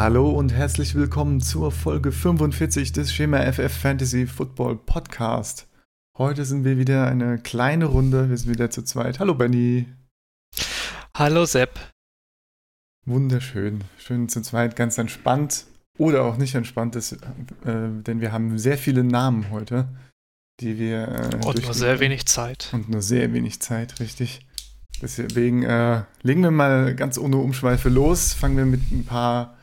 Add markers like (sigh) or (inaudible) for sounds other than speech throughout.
Hallo und herzlich willkommen zur Folge 45 des Schema FF Fantasy Football Podcast. Heute sind wir wieder eine kleine Runde, wir sind wieder zu zweit. Hallo Benny. Hallo Sepp. Wunderschön, schön zu zweit, ganz entspannt oder auch nicht entspannt ist, äh, denn wir haben sehr viele Namen heute, die wir. Äh, und nur sehr wenig Zeit. Und nur sehr wenig Zeit, richtig. Deswegen äh, legen wir mal ganz ohne Umschweife los. Fangen wir mit ein paar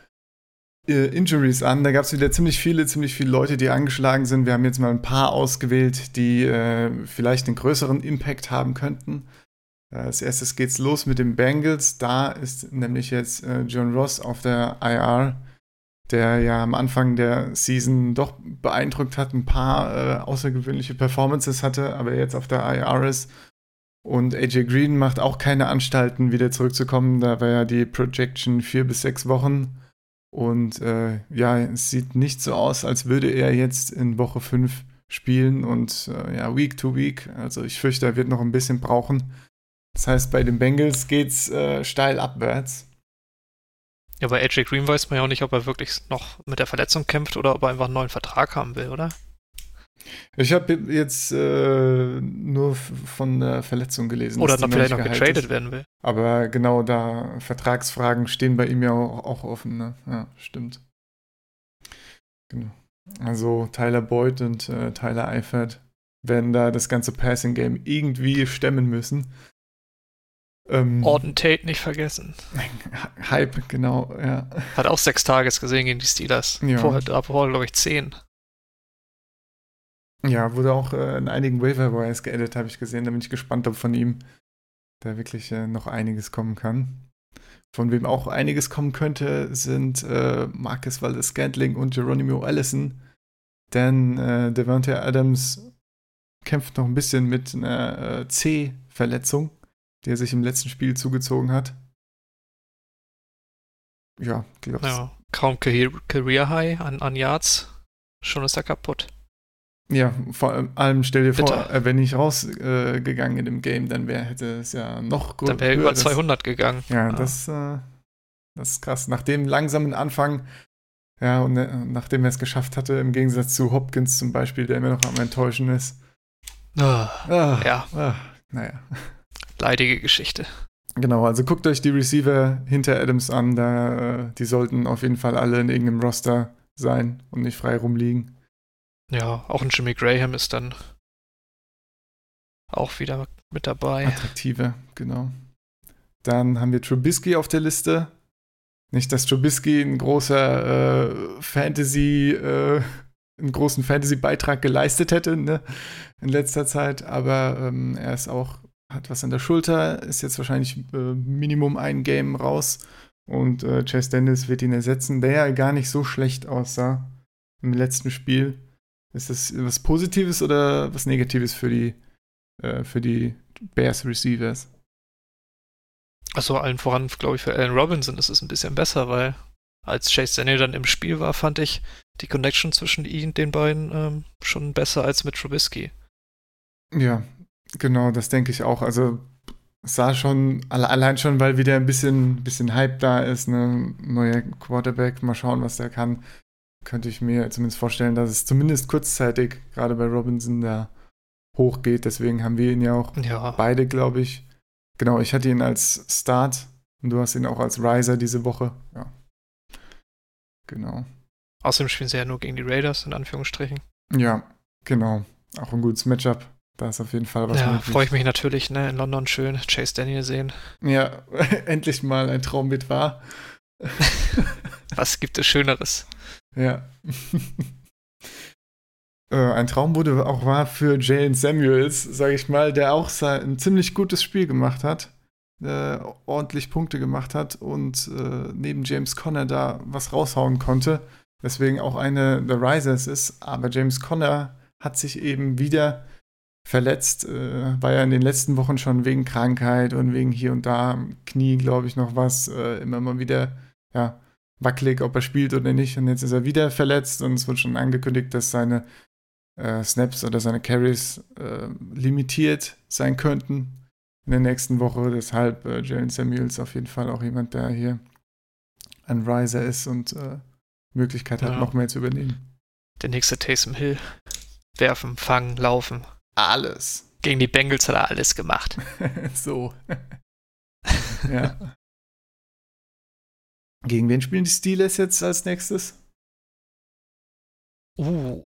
äh, Injuries an. Da gab es wieder ziemlich viele, ziemlich viele Leute, die angeschlagen sind. Wir haben jetzt mal ein paar ausgewählt, die äh, vielleicht einen größeren Impact haben könnten. Äh, als erstes geht's los mit den Bengals. Da ist nämlich jetzt äh, John Ross auf der IR, der ja am Anfang der Season doch beeindruckt hat, ein paar außergewöhnliche Performances hatte, aber jetzt auf der IR ist und AJ Green macht auch keine Anstalten, wieder zurückzukommen. Da war ja die Projection vier bis sechs Wochen. Und äh, ja, es sieht nicht so aus, als würde er jetzt in Woche fünf spielen und äh, ja, Week to Week. Also ich fürchte, er wird noch ein bisschen brauchen. Das heißt, bei den Bengals geht's äh, steil abwärts. Ja, bei AJ Green weiß man ja auch nicht, ob er wirklich noch mit der Verletzung kämpft oder ob er einfach einen neuen Vertrag haben will, oder? Ich habe jetzt äh, nur von der Verletzung gelesen. Oder noch vielleicht noch getradet werden will. Aber genau da, Vertragsfragen stehen bei ihm ja auch, auch offen. Ne? Ja, stimmt. Genau. Also Tyler Boyd und äh, Tyler Eifert werden da das ganze Passing-Game irgendwie stemmen müssen. Ähm, Orton Tate nicht vergessen. (laughs) Hype, genau, ja. Hat auch sechs Tages gesehen gegen die Steelers. Ja. Vorher, vorher glaube ich, zehn. Ja, wurde auch äh, in einigen Waiver Wires geedit, habe ich gesehen. Da bin ich gespannt, ob von ihm da wirklich äh, noch einiges kommen kann. Von wem auch einiges kommen könnte, sind äh, Marcus Valdes Scantling und Geronimo Allison. Denn äh, Devante Adams kämpft noch ein bisschen mit einer äh, C-Verletzung, die er sich im letzten Spiel zugezogen hat. Ja, glaubst Ja, kaum Career High an, an Yards. Schon ist er kaputt. Ja, vor allem stell dir Bitte. vor, äh, wenn ich rausgegangen äh, in dem Game, dann wär, hätte es ja noch größer. Dann wäre über 200 gegangen. Ja, ja. Das, äh, das ist krass. Nach dem langsamen Anfang, ja, und äh, nachdem er es geschafft hatte, im Gegensatz zu Hopkins zum Beispiel, der immer noch am Enttäuschen ist. Oh, ah, ja. Ah, naja. Leidige Geschichte. Genau, also guckt euch die Receiver hinter Adams an, da, äh, die sollten auf jeden Fall alle in irgendeinem Roster sein und nicht frei rumliegen. Ja, auch ein Jimmy Graham ist dann auch wieder mit dabei. Attraktive, genau. Dann haben wir Trubisky auf der Liste. Nicht, dass Trubisky ein großer äh, Fantasy, äh, einen großen Fantasy-Beitrag geleistet hätte ne, in letzter Zeit, aber ähm, er ist auch, hat was an der Schulter, ist jetzt wahrscheinlich äh, Minimum ein Game raus und äh, Chase Dennis wird ihn ersetzen, der ja gar nicht so schlecht aussah im letzten Spiel. Ist das was Positives oder was Negatives für die, äh, für die Bears Receivers? Achso, allen voran, glaube ich, für Allen Robinson ist es ein bisschen besser, weil als Chase Daniel dann im Spiel war, fand ich die Connection zwischen ihnen, den beiden, ähm, schon besser als mit Trubisky. Ja, genau, das denke ich auch. Also sah schon, allein schon, weil wieder ein bisschen, bisschen Hype da ist, ne? Neuer Quarterback, mal schauen, was der kann könnte ich mir zumindest vorstellen, dass es zumindest kurzzeitig gerade bei Robinson da hochgeht. Deswegen haben wir ihn ja auch ja. beide, glaube ich. Genau, ich hatte ihn als Start und du hast ihn auch als Riser diese Woche. Ja. Genau. Außerdem spielen sie ja nur gegen die Raiders, in Anführungsstrichen. Ja, genau. Auch ein gutes Matchup. Da ist auf jeden Fall was Ja, freue ich mich natürlich, ne? In London schön Chase Daniel sehen. Ja, (laughs) endlich mal ein Traum mit wahr. (laughs) was gibt es Schöneres? Ja. (laughs) äh, ein Traum wurde auch wahr für Jalen Samuels, sage ich mal, der auch ein ziemlich gutes Spiel gemacht hat, äh, ordentlich Punkte gemacht hat und äh, neben James Conner da was raushauen konnte. Deswegen auch eine der Risers ist. Aber James Conner hat sich eben wieder verletzt, äh, war ja in den letzten Wochen schon wegen Krankheit und wegen hier und da Knie, glaube ich, noch was, äh, immer mal wieder, ja, wackelig, ob er spielt oder nicht. Und jetzt ist er wieder verletzt und es wird schon angekündigt, dass seine äh, Snaps oder seine Carries äh, limitiert sein könnten in der nächsten Woche. Deshalb äh, Jalen Samuels auf jeden Fall auch jemand, der hier ein Riser ist und äh, Möglichkeit hat, Ja. noch mehr zu übernehmen. Der nächste Taysom Hill. Werfen, fangen, laufen. Alles. Gegen die Bengals hat er alles gemacht. (laughs) so. (laughs) ja. Gegen wen spielen die Steelers jetzt als nächstes? Uh,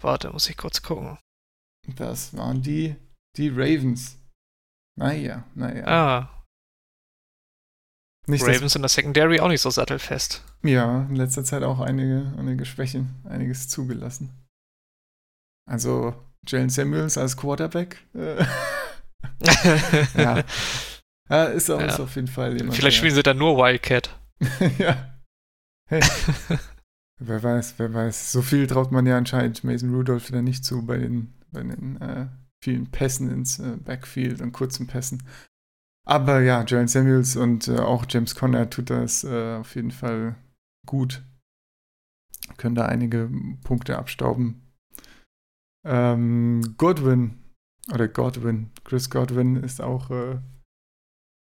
warte, muss ich kurz gucken. Das waren die, die Ravens. Naja, naja. Ah, Nicht, Ravens in der Secondary auch nicht so sattelfest. Ja, in letzter Zeit auch einige, einige Schwächen, einiges zugelassen. Also Jalen Samuels als Quarterback. Äh, (laughs) (laughs) ja. ja, ist, auch, Ja. auf jeden Fall jemand. Vielleicht spielen sie dann nur Wildcat. (laughs) ja. Hey. (laughs) wer weiß, wer weiß. So viel traut man ja anscheinend Mason Rudolph wieder nicht zu bei den, bei den äh, vielen Pässen ins äh, Backfield und kurzen Pässen. Aber ja, Jalen Samuels und äh, auch James Conner tut das äh, auf jeden Fall gut. Können da einige Punkte abstauben. Ähm, Godwin oder Godwin, Chris Godwin ist auch äh,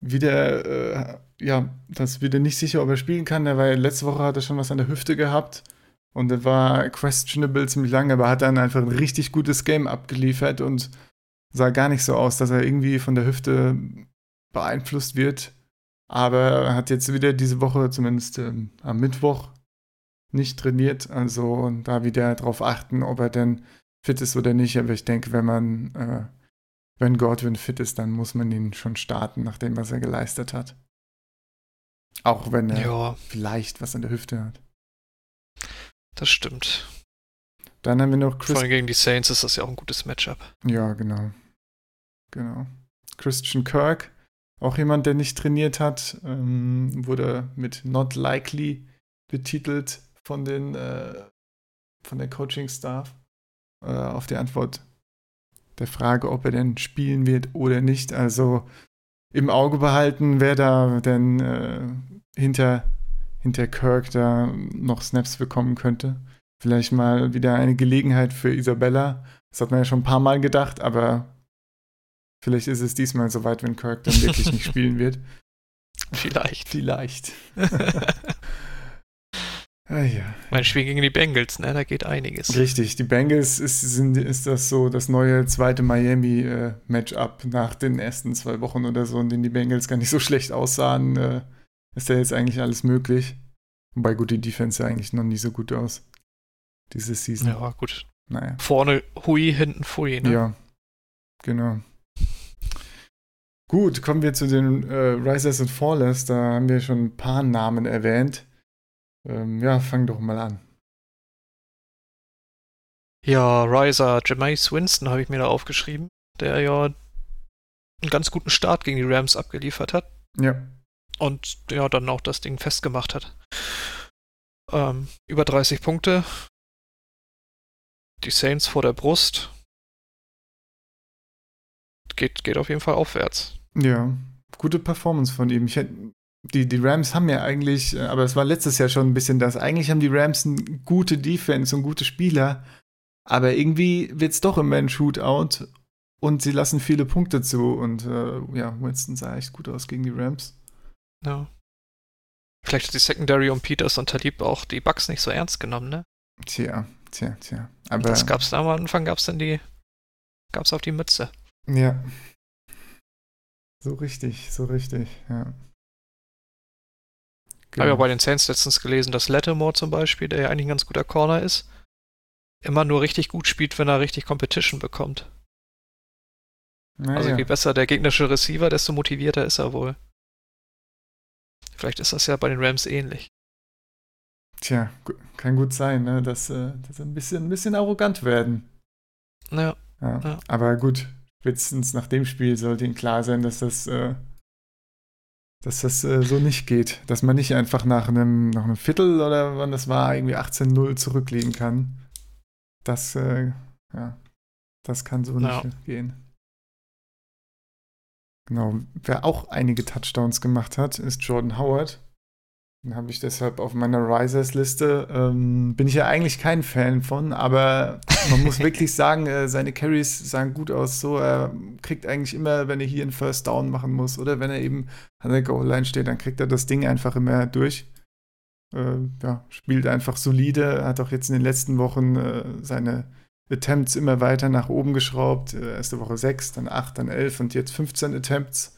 wieder, äh, ja, das wieder nicht sicher, ob er spielen kann. Er war letzte Woche hat er schon was an der Hüfte gehabt und er war questionable ziemlich lange, aber hat dann einfach ein richtig gutes Game abgeliefert und sah gar nicht so aus, dass er irgendwie von der Hüfte beeinflusst wird. Aber er hat jetzt wieder diese Woche, zumindest ähm, am Mittwoch, nicht trainiert. Also da wieder drauf achten, ob er denn fit ist oder nicht. Aber ich denke, wenn man, äh, wenn Godwin fit ist, dann muss man ihn schon starten, nach dem, was er geleistet hat. Auch wenn er Ja, vielleicht was an der Hüfte hat. das stimmt. Dann haben wir noch Vor Chris. allem gegen die Saints ist das ja auch ein gutes Matchup. Ja, genau. Genau. Christian Kirk, auch jemand, der nicht trainiert hat, ähm, wurde mit Not Likely betitelt von den äh, von der Coaching-Staff äh, auf die Antwort der Frage, ob er denn spielen wird oder nicht. Also im Auge behalten, wer da denn äh, hinter, hinter Kirk da noch Snaps bekommen könnte. Vielleicht mal wieder eine Gelegenheit für Isabella. Das hat man ja schon ein paar Mal gedacht, aber vielleicht ist es diesmal soweit, wenn Kirk dann wirklich nicht (laughs) spielen wird. Vielleicht. Vielleicht. (laughs) ah, ja. Mein Spiel gegen die Bengals, ne? Da geht einiges. Richtig, die Bengals ist, sind, ist das so das neue zweite Miami-Matchup nach den ersten zwei Wochen oder so, in denen die Bengals gar nicht so schlecht aussahen. Äh, ist da jetzt eigentlich alles möglich. Wobei gut, die Defense sah eigentlich noch nie so gut aus. Diese Season. Ja, gut. Naja. Vorne Hui, hinten Fui, ne? Ja, genau. Gut, kommen wir zu den äh, Risers und Fallers. Da haben wir schon ein paar Namen erwähnt. Ähm, ja, fang doch mal an. Ja, Riser, Jameis Winston habe ich mir da aufgeschrieben, der ja einen ganz guten Start gegen die Rams abgeliefert hat Ja, und ja dann auch das Ding festgemacht hat. Ähm, über 30 Punkte. Die Saints vor der Brust. Geht, geht auf jeden Fall aufwärts. ja. Gute Performance von ihm. Ich hätte, die, die Rams haben ja eigentlich, äh, aber es war letztes Jahr schon ein bisschen das, eigentlich haben die Rams eine gute Defense und gute Spieler, aber irgendwie wird es doch immer ein Shootout und sie lassen viele Punkte zu und äh, ja, Winston sah echt gut aus gegen die Rams. Ja. Vielleicht hat die Secondary um Peters und Talib auch die Bugs nicht so ernst genommen, ne? Tja, tja, tja. Und Aber das gab's da am Anfang, gab's dann die, gab's auf die Mütze. Ja. So richtig, so richtig, ja. Ich habe ja bei den Saints letztens gelesen, dass Lattimore zum Beispiel, der ja eigentlich ein ganz guter Corner ist, immer nur richtig gut spielt, wenn er richtig Competition bekommt. naja. Also je besser der gegnerische Receiver, desto motivierter ist er wohl. Vielleicht ist das ja bei den Rams ähnlich. Tja, kann gut sein, ne? dass, äh, dass sie ein bisschen, ein bisschen arrogant werden. Ja, Ja. Ja. Aber gut, spätestens nach dem Spiel sollte ihnen klar sein, dass das, äh, dass das äh, so nicht geht. Dass man nicht einfach nach einem, nach einem Viertel oder wann das war, irgendwie 18-0 zurücklegen kann. Das, äh, ja, das kann so Ja. nicht gehen. Genau, wer auch einige Touchdowns gemacht hat, ist Jordan Howard. Habe ich deshalb auf meiner Risers-Liste. Ähm, bin ich ja eigentlich kein Fan von, aber man muss (laughs) wirklich sagen, äh, seine Carries sahen gut aus. So, er kriegt eigentlich immer, wenn er hier einen First Down machen muss oder wenn er eben an der Goal-Line steht, dann kriegt er das Ding einfach immer durch. Äh, ja, spielt einfach solide, hat auch jetzt in den letzten Wochen äh, seine Attempts immer weiter nach oben geschraubt. Äh, erste Woche 6, dann 8, dann 11 und jetzt 15 Attempts.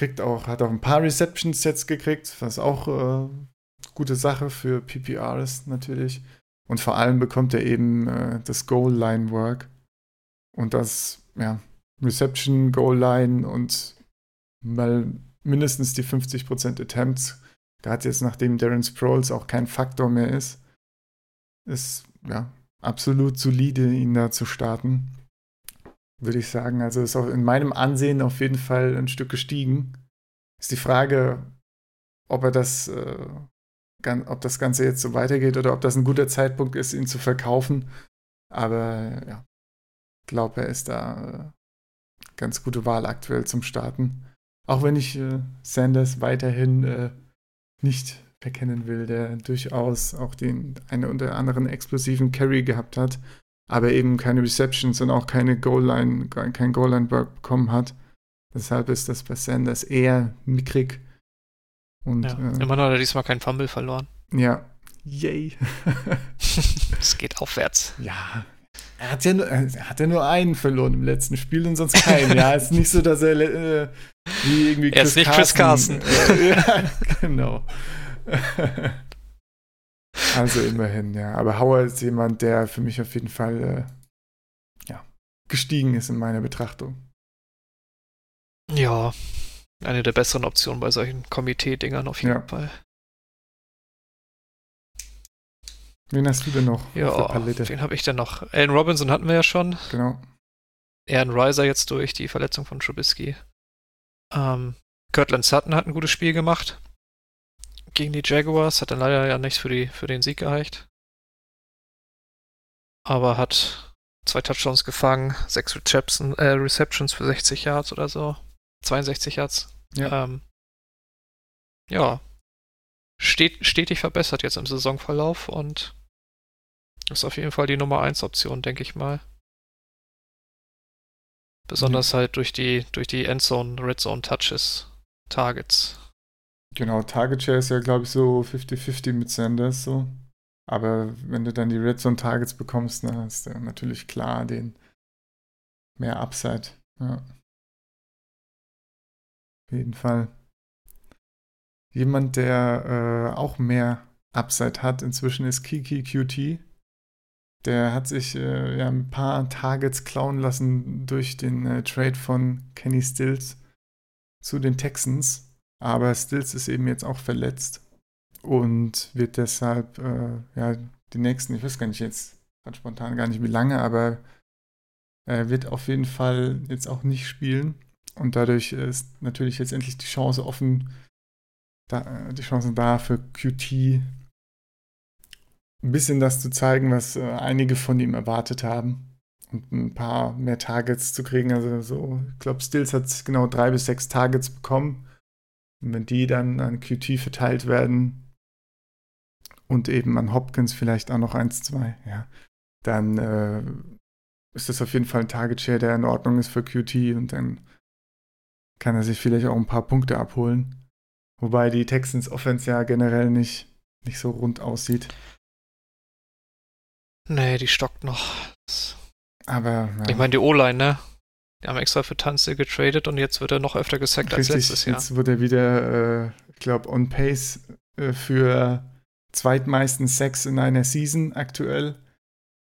Kriegt auch, hat auch ein paar Receptions jetzt gekriegt, was auch äh, gute Sache für PPR ist natürlich. Und vor allem bekommt er eben äh, das Goal-Line-Work. Und das, ja, Reception, Goal-Line und mal mindestens die 50% Attempts, gerade jetzt nachdem Darren Sproles auch kein Faktor mehr ist, ist ja absolut solide, ihn da zu starten. Würde ich sagen. Also ist auch in meinem Ansehen auf jeden Fall ein Stück gestiegen. Ist die Frage, ob er das, äh, ob das Ganze jetzt so weitergeht oder ob das ein guter Zeitpunkt ist, ihn zu verkaufen. Aber ja, ich glaube, er ist da äh, ganz gute Wahl aktuell zum Starten. Auch wenn ich äh, Sanders weiterhin äh, nicht verkennen will, der durchaus auch den einen oder anderen explosiven Carry gehabt hat, aber eben keine Receptions und auch keine Goal-Line, kein Goal-Line-Work bekommen hat. Deshalb ist das bei Sanders eher mickrig. Und, ja, äh, immer noch hat er diesmal keinen Fumble verloren. Ja. Yay. (laughs) es geht aufwärts. Ja. Er hat ja, nur, er hat ja nur einen verloren im letzten Spiel und sonst keinen. ja, ist nicht so, dass er äh, wie irgendwie Chris Er ist nicht Chris Carson. Äh, (laughs) ja, genau. (laughs) also immerhin, ja. Aber Hauer ist jemand, der für mich auf jeden Fall äh, ja, gestiegen ist in meiner Betrachtung. Ja, eine der besseren Optionen bei solchen Komitee-Dingern auf jeden ja. Fall. Wen hast du denn noch? Ja, wen habe ich denn noch? Allen Robinson hatten wir ja schon. Genau. Aaron Riser jetzt durch die Verletzung von Trubisky. Ähm, Kirtland Sutton hat ein gutes Spiel gemacht gegen die Jaguars. Hat dann leider ja nichts für, die, für den Sieg gereicht. Aber hat zwei Touchdowns gefangen, sechs Reception, äh, Receptions für 60 Yards oder so. 62 Yards. Ja. Ähm, ja. Stet, stetig verbessert jetzt im Saisonverlauf und ist auf jeden Fall die Nummer 1 Option, denke ich mal. Besonders mhm. halt durch die, durch die Endzone, Red Zone Touches, Targets. Genau, Target Share ist ja, glaube ich, so 50-50 mit Sanders so. Aber wenn du dann die Red Zone Targets bekommst, dann hast du natürlich klar den mehr Upside. Ja. Auf jeden Fall. Jemand, der äh, auch mehr Upside hat, inzwischen ist Kiki QT. Der hat sich äh, ja ein paar Targets klauen lassen durch den äh, Trade von Kenny Stills zu den Texans. Aber Stills ist eben jetzt auch verletzt und wird deshalb, äh, ja, die nächsten, ich weiß gar nicht jetzt, gerade spontan gar nicht wie lange, aber er wird auf jeden Fall jetzt auch nicht spielen. Und dadurch ist natürlich jetzt endlich die Chance offen, da, äh, die Chance da für QT ein bisschen das zu zeigen, was äh, einige von ihm erwartet haben. Und ein paar mehr Targets zu kriegen. Also so, ich glaube, Stills hat genau drei bis sechs Targets bekommen. Und wenn die dann an QT verteilt werden und eben an Hopkins vielleicht auch noch eins, zwei, ja, dann äh, ist das auf jeden Fall ein Target Share, der in Ordnung ist für QT und dann kann er sich vielleicht auch ein paar Punkte abholen. Wobei die Texans Offense ja generell nicht, nicht so rund aussieht. Nee, die stockt noch. Aber. Ja. Ich meine, die O-Line, ne? Die haben extra für Tanze getradet und jetzt wird er noch öfter gesackt Richtig, als letztes Jahr. Jetzt wird er wieder, äh, ich glaube, on pace äh, für zweitmeisten Sex in einer Season aktuell.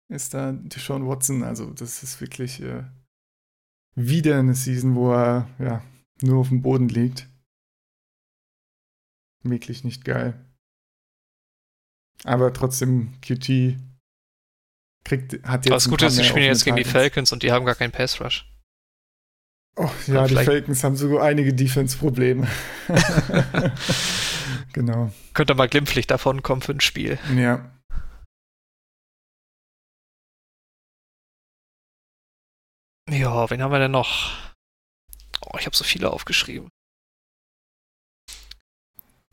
Ist da Deshaun Watson. Also, das ist wirklich äh, wieder eine Season, wo er ja, nur auf dem Boden liegt. Wirklich nicht geil. Aber trotzdem, QT kriegt, hat jetzt. Aber das Gute ist, sie spielen jetzt gegen die Falcons und die haben gar keinen Pass Rush. Oh, ja, die Falcons haben sogar einige Defense-Probleme. (laughs) genau. Könnte mal glimpflich davon kommen für ein Spiel. Ja. Ja, wen haben wir denn noch? Oh, ich habe so viele aufgeschrieben.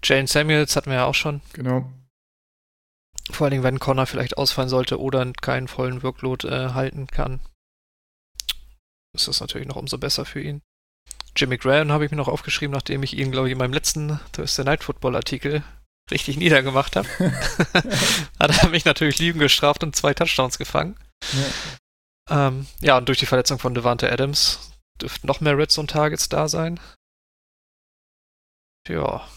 Jane Samuels hatten wir ja auch schon. Genau. Vor allen Dingen, wenn Connor vielleicht ausfallen sollte oder keinen vollen Workload äh, halten kann ist das natürlich noch umso besser für ihn. Jimmy Graham habe ich mir noch aufgeschrieben, nachdem ich ihn, glaube ich, in meinem letzten Thursday Night Football Artikel richtig niedergemacht habe, (laughs) hat er mich natürlich lieben gestraft und zwei Touchdowns gefangen. Ja, ähm, ja und durch die Verletzung von Devante Adams dürften noch mehr Red Zone Targets da sein. Ja,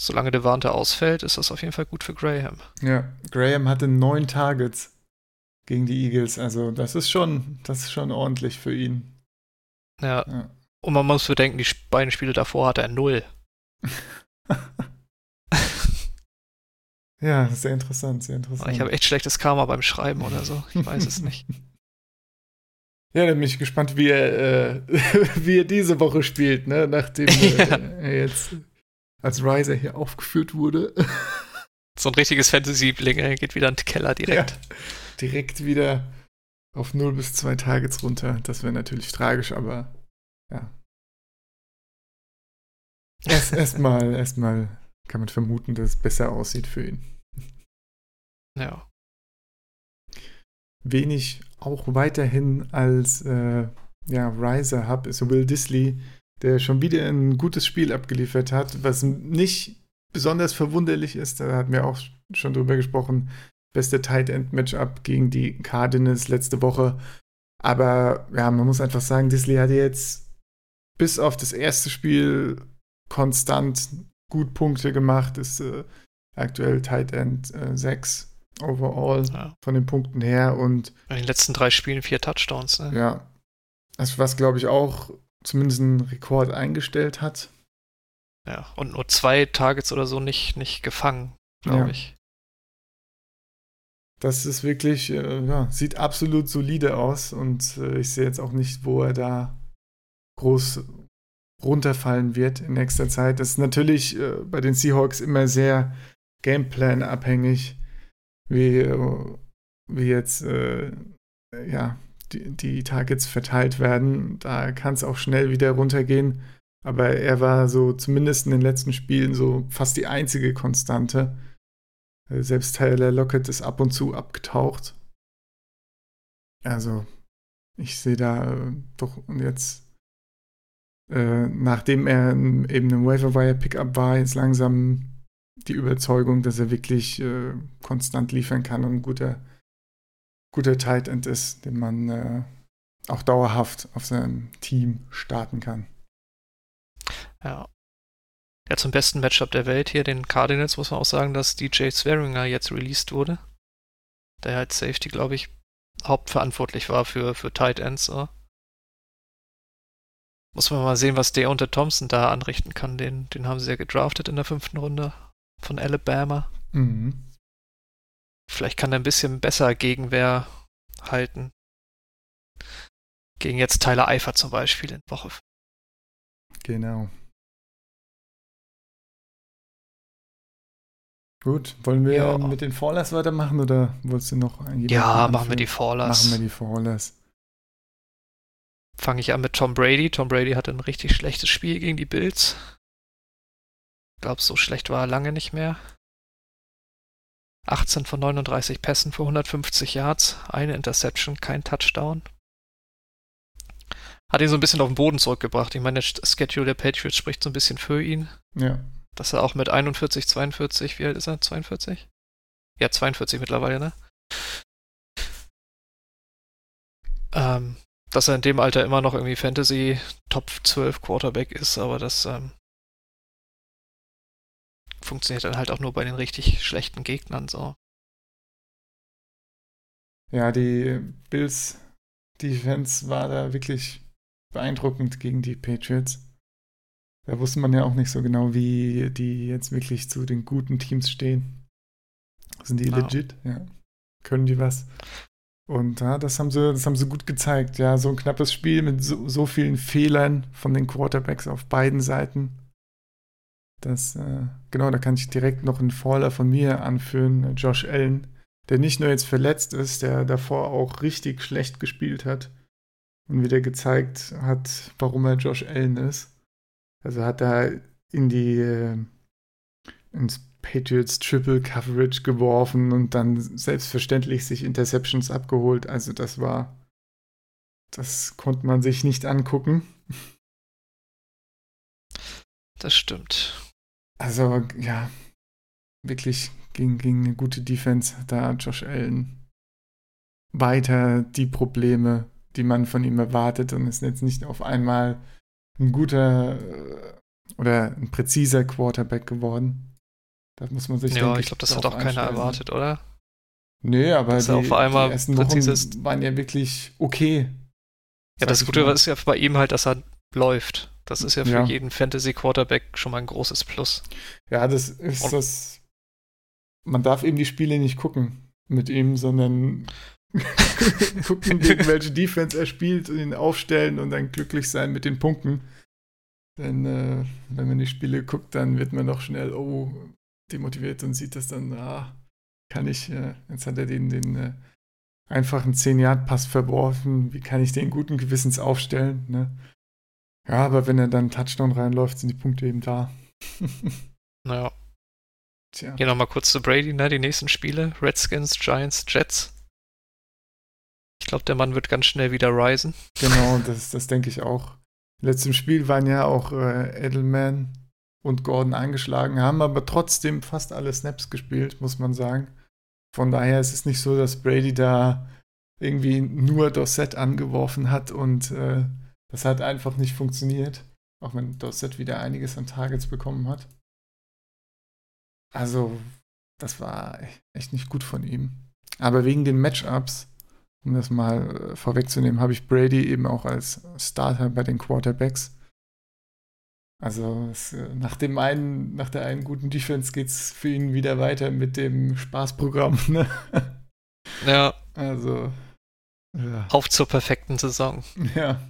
solange Devante ausfällt, ist das auf jeden Fall gut für Graham. Ja, Graham hatte neun Targets gegen die Eagles, also das ist schon, das ist schon ordentlich für ihn. Ja. ja. Und man muss bedenken, die beiden Spiele davor hatte er null. (laughs) ja, sehr interessant, sehr interessant. Ich habe echt schlechtes Karma beim Schreiben oder so. Ich weiß es nicht. (laughs) Ja, dann bin ich gespannt, wie er, äh, (laughs) wie er diese Woche spielt, ne? nachdem ja. er jetzt als Riser hier aufgeführt wurde. So ein richtiges Fantasy-Bling, er geht wieder in den Keller direkt. Ja, direkt wieder auf 0 bis 2 Targets runter. Das wäre natürlich tragisch, aber ja. Erst (laughs) erstmal erst kann man vermuten, dass es besser aussieht für ihn. Ja. Wenig auch weiterhin als äh, ja, Riser habe, ist Will Disley, der schon wieder ein gutes Spiel abgeliefert hat, was nicht besonders verwunderlich ist. Da hatten wir auch schon drüber gesprochen. Beste Tight End Matchup gegen die Cardinals letzte Woche. Aber ja, man muss einfach sagen, Disley hat jetzt bis auf das erste Spiel konstant gut Punkte gemacht, ist äh, aktuell Tight End äh, 6 overall ja. von den Punkten her und in den letzten drei Spielen vier Touchdowns. Ne? Ja, das was glaube ich auch zumindest einen Rekord eingestellt hat. Ja, und nur zwei Targets oder so nicht, nicht gefangen, glaube ja. ich. Das ist wirklich, äh, ja, sieht absolut solide aus und äh, ich sehe jetzt auch nicht, wo er da groß runterfallen wird in nächster Zeit. Das ist natürlich äh, bei den Seahawks immer sehr Gameplan abhängig wie, äh, wie jetzt äh, ja, die, die Targets verteilt werden. Da kann es auch schnell wieder runtergehen. Aber er war so zumindest in den letzten Spielen so fast die einzige Konstante. Äh, selbst Tyler Lockett ist ab und zu abgetaucht. Also, ich sehe da äh, doch jetzt, äh, nachdem er eben ein Waiver-Wire-Pickup war, jetzt langsam die Überzeugung, dass er wirklich äh, konstant liefern kann und ein guter, guter Tight End ist, den man äh, auch dauerhaft auf seinem Team starten kann. Ja. Ja, zum besten Matchup der Welt hier, den Cardinals, muss man auch sagen, dass DJ Swearinger jetzt released wurde. Der als Safety, glaube ich, hauptverantwortlich war für, für Tight Ends. So. Muss man mal sehen, was der unter Thompson da anrichten kann. Den, den haben sie ja gedraftet in der fünften Runde von Alabama. Mhm. Vielleicht kann er ein bisschen besser Gegenwehr halten. Gegen jetzt Tyler Eifer zum Beispiel in Woche. Genau. Gut, wollen wir ja. mit den Fallers weitermachen oder wolltest du noch Ja, machen wir die Fallers. Machen wir die Fallers. Fange ich an mit Tom Brady. Tom Brady hatte ein richtig schlechtes Spiel gegen die Bills glaube, so schlecht war er lange nicht mehr. 18 von 39 Pässen für 150 Yards, eine Interception, kein Touchdown. Hat ihn so ein bisschen auf den Boden zurückgebracht. Ich meine, der Schedule der Patriots spricht so ein bisschen für ihn. Ja. Dass er auch mit 41, 42, wie alt ist er? 42? Ja, 42 mittlerweile, ne? Ähm, dass er in dem Alter immer noch irgendwie Fantasy Top 12 Quarterback ist, aber das ähm, funktioniert dann halt auch nur bei den richtig schlechten Gegnern so. Ja, die Bills Defense war da wirklich beeindruckend gegen die Patriots. Da wusste man ja auch nicht so genau, wie die jetzt wirklich zu den guten Teams stehen. Sind die wow. legit? Ja. Können die was? Und ja, das haben sie, das haben sie gut gezeigt. Ja, so ein knappes Spiel mit so, so vielen Fehlern von den Quarterbacks auf beiden Seiten. Das, äh, genau, da kann ich direkt noch einen Faller von mir anführen, Josh Allen, der nicht nur jetzt verletzt ist, der davor auch richtig schlecht gespielt hat und wieder gezeigt hat, warum er Josh Allen ist. Also hat er in die äh, ins Patriots Triple Coverage geworfen und dann selbstverständlich sich Interceptions abgeholt. Also das war, das konnte man sich nicht angucken. Das stimmt. Also, ja. wirklich gegen, gegen eine gute Defense da Josh Allen weiter die Probleme, die man von ihm erwartet und ist jetzt nicht auf einmal ein guter äh, oder ein präziser Quarterback geworden. Da muss man sich Ja, ich glaube, das hat auch keiner erwartet, oder? Nee, aber die, auf einmal die ersten Wochen ist. waren ja wirklich okay. Ja, das Gute ist ja bei ihm halt, dass er läuft. Das ist ja für ja. jeden Fantasy-Quarterback schon mal ein großes Plus. Ja, das ist Und das. Man darf eben die Spiele nicht gucken mit ihm, sondern (laughs) gucken, gegen welche Defense er spielt und ihn aufstellen und dann glücklich sein mit den Punkten. Denn äh, wenn man die Spiele guckt, dann wird man doch schnell, oh, demotiviert und sieht das dann, ah, kann ich, äh, jetzt hat er den, den äh, einfachen 10-Yard-Pass verworfen, wie kann ich den guten Gewissens aufstellen, ne? Ja, aber wenn er dann Touchdown reinläuft, sind die Punkte eben da. (laughs) naja. Tja. Hier nochmal kurz zu Brady, ne? Die nächsten Spiele. Redskins, Giants, Jets. Ich glaube, der Mann wird ganz schnell wieder risen. Genau, das, das denke ich auch. Letztem Spiel waren ja auch äh, Edelman und Gordon angeschlagen, haben aber trotzdem fast alle Snaps gespielt, muss man sagen. Von daher ist es nicht so, dass Brady da irgendwie nur Dorset angeworfen hat und äh, das hat einfach nicht funktioniert. Auch wenn Dorset wieder einiges an Targets bekommen hat. Also, das war echt nicht gut von ihm. Aber wegen den Matchups, um das mal äh, vorwegzunehmen, habe ich Brady eben auch als Starter bei den Quarterbacks. Also es, äh, nach dem einen, nach der einen guten Defense geht es für ihn wieder weiter mit dem Spaßprogramm. (laughs) Ne? Ja. Also. Ja. Auf zur perfekten Saison. Ja.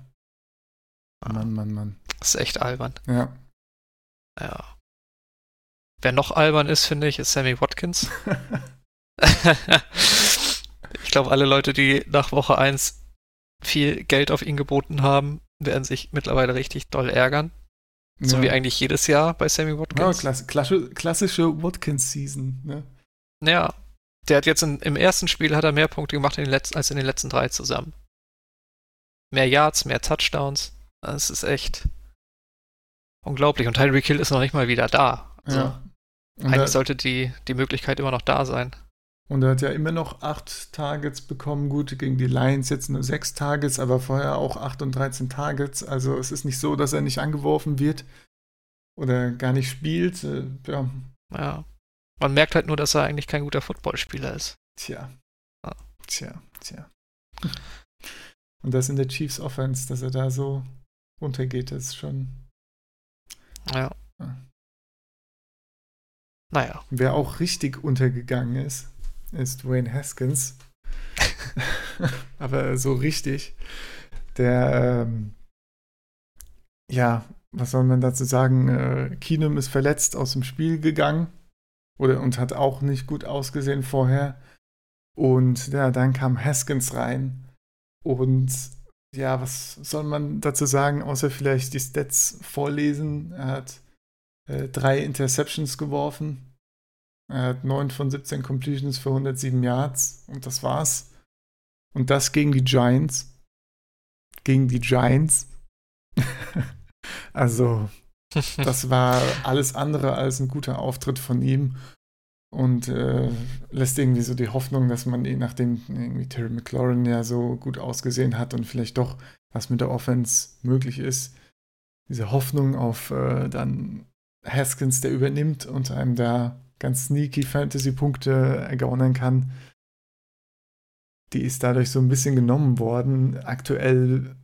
Mann, Mann, Mann. Das ist echt albern. Ja. Ja. Wer noch albern ist, finde ich, ist Sammy Watkins. (laughs) (laughs) ich glaube, alle Leute, die nach Woche 1 viel Geld auf ihn geboten haben, werden sich mittlerweile richtig doll ärgern. So ja. wie eigentlich jedes Jahr bei Sammy Watkins. Ja, klassische, klassische Watkins-Season, ne? Ja. Der hat jetzt in, im ersten Spiel hat er mehr Punkte gemacht in letzten, als in den letzten drei zusammen. Mehr Yards, mehr Touchdowns. Das ist echt unglaublich. Und Tyreek Hill ist noch nicht mal wieder da. Also ja. eigentlich sollte die, die Möglichkeit immer noch da sein. Und er hat ja immer noch acht Targets bekommen. Gut, gegen die Lions jetzt nur sechs Targets, aber vorher auch acht und 13 Targets. Also es ist nicht so, dass er nicht angeworfen wird oder gar nicht spielt. Äh, ja. ja. Man merkt halt nur, dass er eigentlich kein guter Footballspieler ist. Tja. Ja. Tja, tja. (laughs) Und das in der Chiefs Offense, dass er da so runtergeht, ist schon. Ja. ja. Naja. Wer auch richtig untergegangen ist, ist Dwayne Haskins. (laughs) Aber so richtig. Der, ähm, ja, was soll man dazu sagen? Äh, Keenum ist verletzt aus dem Spiel gegangen oder, und hat auch nicht gut ausgesehen vorher. Und ja, dann kam Haskins rein. Und ja, was soll man dazu sagen, außer vielleicht die Stats vorlesen? Er hat äh, drei Interceptions geworfen, er hat 9 von 17 Completions für 107 Yards und das war's. Und das gegen die Giants. Gegen die Giants. (laughs) also, das (laughs) war alles andere als ein guter Auftritt von ihm und äh, lässt irgendwie so die Hoffnung, dass man eh, nachdem irgendwie Terry McLaurin ja so gut ausgesehen hat und vielleicht doch was mit der Offense möglich ist, diese Hoffnung auf äh, dann Haskins, der übernimmt und einem da ganz sneaky Fantasy-Punkte ergaunern kann, die ist dadurch so ein bisschen genommen worden. Aktuell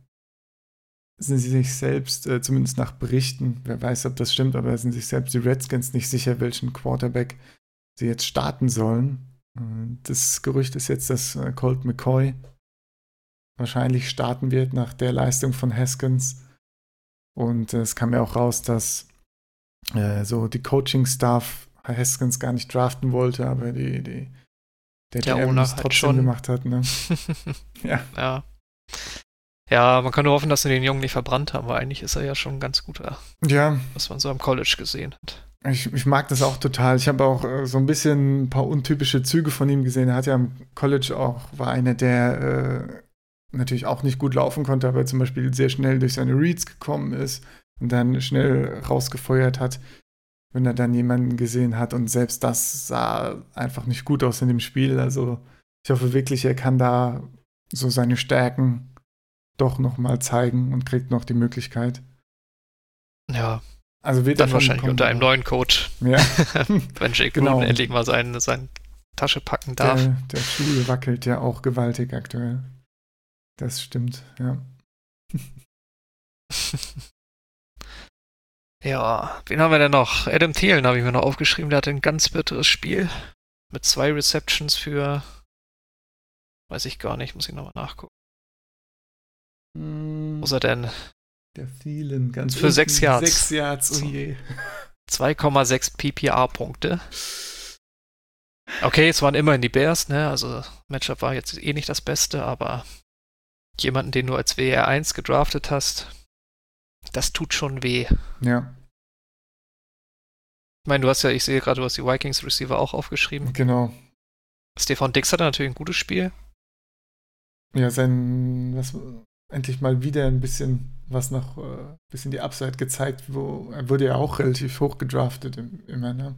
sind sie sich selbst, äh, zumindest nach Berichten, wer weiß, ob das stimmt, aber sind sich selbst die Redskins nicht sicher, welchen Quarterback sie jetzt starten sollen. Äh, das Gerücht ist jetzt, dass äh, Colt McCoy wahrscheinlich starten wird nach der Leistung von Haskins. Und äh, es kam ja auch raus, dass äh, so die Coaching-Staff Haskins gar nicht draften wollte, aber die, die der, der GM es trotzdem schon. gemacht hat, ne? (laughs) ja. ja. Ja, man kann nur hoffen, dass sie den Jungen nicht verbrannt haben, weil eigentlich ist er ja schon ein ganz guter. Ja. Was man so am College gesehen hat. Ich, ich mag das auch total. Ich habe auch äh, so ein bisschen ein paar untypische Züge von ihm gesehen. Er hat ja am College auch, war einer, der äh, natürlich auch nicht gut laufen konnte, aber zum Beispiel sehr schnell durch seine Reads gekommen ist und dann schnell rausgefeuert hat. Wenn er dann jemanden gesehen hat und selbst das sah einfach nicht gut aus in dem Spiel. Also ich hoffe wirklich, er kann da so seine Stärken doch nochmal zeigen und kriegt noch die Möglichkeit. Ja. Also wird dann wahrscheinlich unter einem neuen Coach. Ja. (laughs) wenn Jake genau. Gruden endlich mal seine, seine Tasche packen darf. Der, der Stuhl wackelt ja auch gewaltig aktuell. Das stimmt, ja. (laughs) ja, wen haben wir denn noch? Adam Thielen habe ich mir noch aufgeschrieben. Der hatte ein ganz bitteres Spiel mit zwei Receptions für weiß ich gar nicht, muss ich nochmal nachgucken. Hm, Wo ist er denn? Der Thielen, ganz Für sechs Yards. Sechs Yards, oh je. 2,6 PPA-Punkte. Okay, es waren immerhin die Bears, ne? Also Matchup war jetzt eh nicht das Beste, aber jemanden, den du als WR1 gedraftet hast, das tut schon weh. Ja. Ich meine, du hast ja, ich sehe gerade, du hast die Vikings Receiver auch aufgeschrieben. Genau. Stefan Dix hatte natürlich ein gutes Spiel. Ja, sein, was, endlich mal wieder ein bisschen was noch, äh, bisschen die Upside gezeigt, wo er wurde ja auch relativ hoch gedraftet im, immer, ne?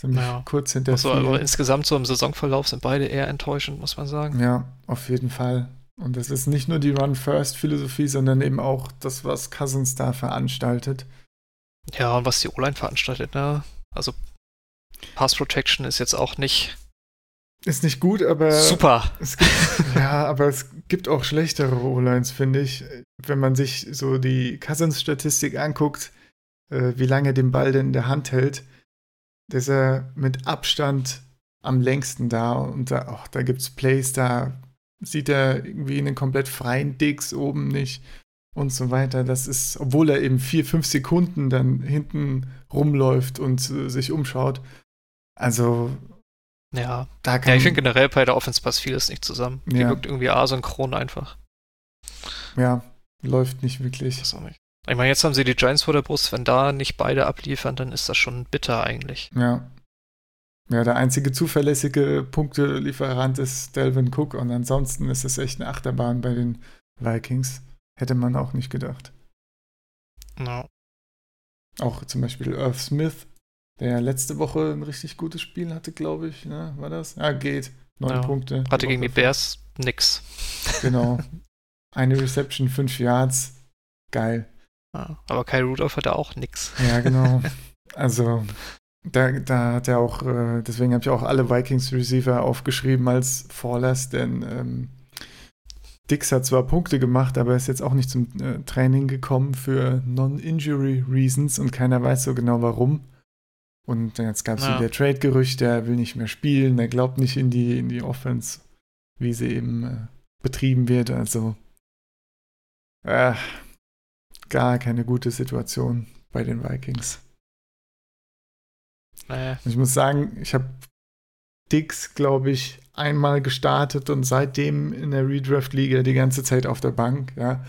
Ziemlich ja. kurz hinter also, aber insgesamt so im Saisonverlauf sind beide eher enttäuschend, muss man sagen. Ja, auf jeden Fall. Und das ist nicht nur die Run-First-Philosophie, sondern eben auch das, was Cousins da veranstaltet. Ja, und was die O-Line veranstaltet, ne? Also Pass Protection ist jetzt auch nicht. Ist nicht gut, aber. Super! Gibt, (laughs) ja, aber es gibt auch schlechtere O-Lines, finde ich. Wenn man sich so die Cousins-Statistik anguckt, äh, wie lange den Ball denn in der Hand hält, der ist er mit Abstand am längsten da. Und da, oh, da gibt es Plays, da sieht er irgendwie einen komplett freien Dix oben nicht und so weiter. Das ist, obwohl er eben vier, fünf Sekunden dann hinten rumläuft und äh, sich umschaut. Also. Ja, da kann ja ich finde generell bei der Offense passt vieles nicht zusammen. Die ja. wirkt irgendwie asynchron einfach. Ja, läuft nicht wirklich. Das auch nicht. Ich meine, jetzt haben sie die Giants vor der Brust. Wenn da nicht beide abliefern, dann ist das schon bitter eigentlich. Ja. Ja, der einzige zuverlässige Punktelieferant ist Delvin Cook und ansonsten ist es echt eine Achterbahn bei den Vikings. Hätte man auch nicht gedacht. No. Auch zum Beispiel Earth Smith, der letzte Woche ein richtig gutes Spiel hatte, glaube ich. Ne? War das? Ja, geht. Neun ja. Punkte. Hatte gegen die Bears nix. Genau. (laughs) Eine Reception, fünf Yards. Geil. Ja, aber Kyle Rudolph hatte auch nix. Ja, genau. (laughs) Also, da, da hat er auch, äh, deswegen habe ich auch alle Vikings Receiver aufgeschrieben als Fallers, denn ähm, Dix hat zwar Punkte gemacht, aber er ist jetzt auch nicht zum äh, Training gekommen für Non-Injury Reasons und keiner weiß so genau warum. Und jetzt gab es ja. wieder Trade-Gerüchte, er will nicht mehr spielen, er glaubt nicht in die, in die Offense, wie sie eben äh, betrieben wird. Also äh, gar keine gute Situation bei den Vikings. Naja. Ich muss sagen, ich habe Dix, glaube ich, einmal gestartet und seitdem in der Redraft-Liga die ganze Zeit auf der Bank, ja.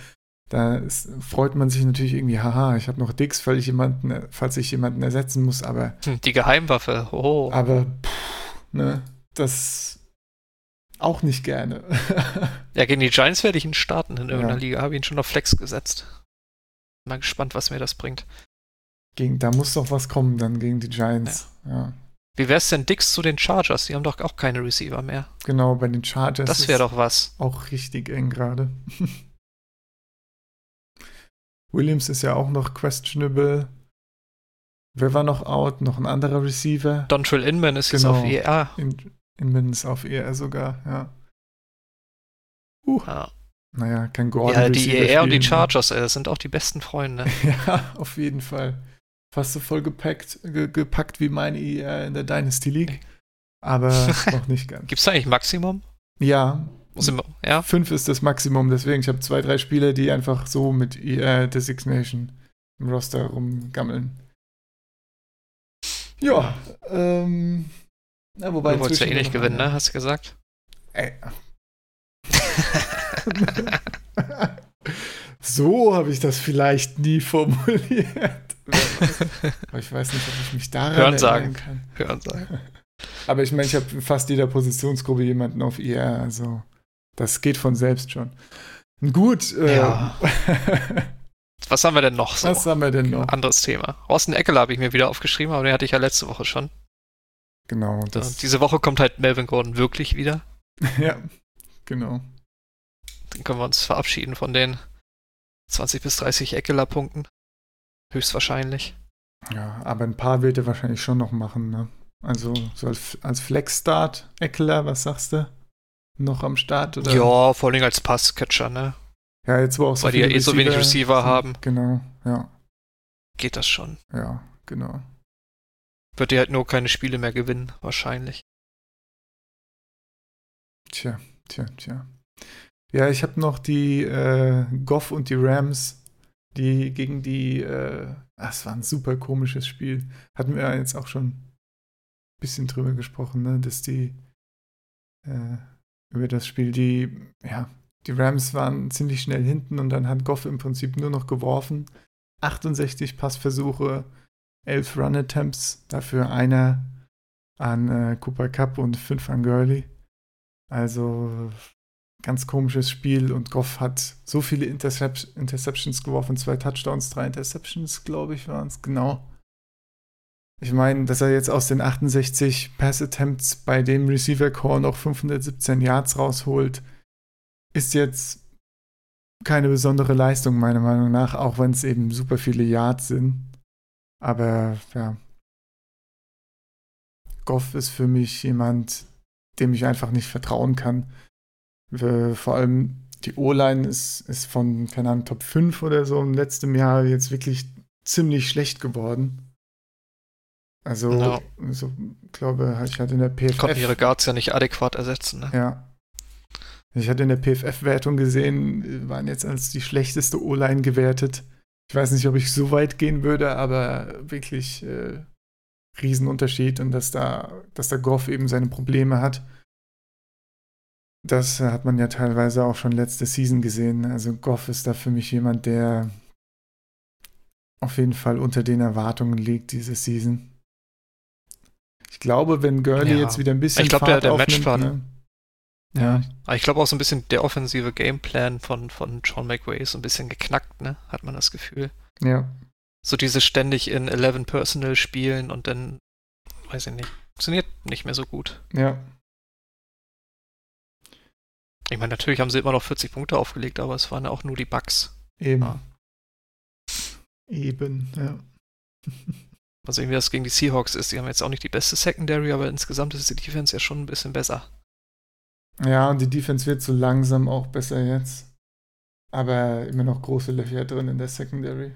Da ist, freut man sich natürlich irgendwie, haha, ich habe noch Dix, falls ich jemanden, falls ich jemanden ersetzen muss, aber. Hm, die Geheimwaffe, oh. Aber, pff, ne, das auch nicht gerne. (laughs) ja, gegen die Giants werde ich ihn starten in irgendeiner ja. Liga, habe ihn schon auf Flex gesetzt. Mal gespannt, was mir das bringt. Gegen, da muss doch was kommen dann gegen die Giants. Ja. ja. Wie wär's denn Dix zu den Chargers? Die haben doch auch keine Receiver mehr. Genau, bei den Chargers. Das wäre doch was. Auch richtig eng gerade. (laughs) Williams ist ja auch noch questionable. Wer war noch out? Noch ein anderer Receiver? Dontrell Inman ist genau. jetzt auf ER. In, Inman ist auf ER sogar, ja. Uh. Ja. Naja, kein Gordon. Ja, die ER und die Chargers, ey, das sind auch die besten Freunde. (laughs) ja, auf jeden Fall fast so voll gepackt, ge gepackt wie meine IR in der Dynasty League. Aber (laughs) noch nicht ganz. Gibt es da eigentlich Maximum? Ja. Ja. Fünf ist das Maximum, deswegen, ich habe zwei, drei Spieler, die einfach so mit IR Designation im Roster rumgammeln. Ja, ähm. Ja, wobei du wolltest ja eh nicht gewinnen, ne? Hast du gesagt? Ey. (laughs) (laughs) so habe ich das vielleicht nie formuliert. (laughs) Aber ich weiß nicht, ob ich mich daran Hören sagen. kann. Hören sagen. (laughs) Aber ich meine, ich habe fast jeder Positionsgruppe jemanden auf IR, also das geht von selbst schon. Gut. Äh, ja. (laughs) Was haben wir denn noch so? Was haben wir denn noch? Anderes Thema. Rosten Eckler habe ich mir wieder aufgeschrieben, aber den hatte ich ja letzte Woche schon. Genau. Das diese Woche kommt halt Melvin Gordon wirklich wieder. ja, genau. Dann können wir uns verabschieden von den 20 bis 30 Eckler-Punkten. Höchstwahrscheinlich. Ja, aber ein paar wird er wahrscheinlich schon noch machen, ne? Also so als, als Flex-Start, Eckler, was sagst du? Noch am Start? Oder? Ja, vor allem als Passcatcher, ne? Ja, jetzt wo auch so Weil die ja eh so wenig Receiver haben. Genau, ja. Geht das schon. Ja, genau. Wird die halt nur keine Spiele mehr gewinnen, wahrscheinlich. Tja, tja, tja. Ja, ich habe noch die äh, Goff und die Rams, die gegen die, äh, das war ein super komisches Spiel. Hatten wir jetzt auch schon ein bisschen drüber gesprochen, ne, dass die äh, über das Spiel, die, ja, die Rams waren ziemlich schnell hinten und dann hat Goff im Prinzip nur noch geworfen. 68 Passversuche, 11 Run-Attempts, dafür einer an äh, Cooper Cup und 5 an Gurley. Also ganz komisches Spiel und Goff hat so viele Intercep Interceptions geworfen, zwei Touchdowns, drei Interceptions, glaube ich, waren es genau. Ich meine, dass er jetzt aus den 68 Pass-Attempts bei dem Receiver-Core noch 517 Yards rausholt, ist jetzt keine besondere Leistung, meiner Meinung nach, auch wenn es eben super viele Yards sind. Aber ja, Goff ist für mich jemand, dem ich einfach nicht vertrauen kann. Vor allem die O-Line ist, ist von, keine Ahnung, Top 5 oder so im letzten Jahr jetzt wirklich ziemlich schlecht geworden. Also, no. also glaube, ich hatte in der PFF. Konnten ihre Guards ja nicht adäquat ersetzen, ne? Ja. Ich hatte in der PFF-Wertung gesehen, waren jetzt als die schlechteste O-Line gewertet. Ich weiß nicht, ob ich so weit gehen würde, aber wirklich äh, Riesenunterschied und dass da, dass der Goff eben seine Probleme hat. Das hat man ja teilweise auch schon letzte Season gesehen. Also Goff ist da für mich jemand, der auf jeden Fall unter den Erwartungen liegt diese Season. Ich glaube, wenn Gurley ja. jetzt wieder ein bisschen ich glaub, Fahrt der, der aufnimmt, Matchplan, ne? Ja. Aber ich glaube auch so ein bisschen der offensive Gameplan von, von Sean McWay ist so ein bisschen geknackt, ne? Hat man das Gefühl. Ja. So dieses ständig in 11 Personal spielen und dann, weiß ich nicht, funktioniert nicht mehr so gut. Ja. Ich meine, natürlich haben sie immer noch 40 Punkte aufgelegt, aber es waren ja auch nur die Bugs. Eben. Ja. Eben, ja. (laughs) Mal sehen, wie das gegen die Seahawks ist. Die haben jetzt auch nicht die beste Secondary, aber insgesamt ist die Defense ja schon ein bisschen besser. Ja, und die Defense wird so langsam auch besser jetzt. Aber immer noch große Löcher drin in der Secondary.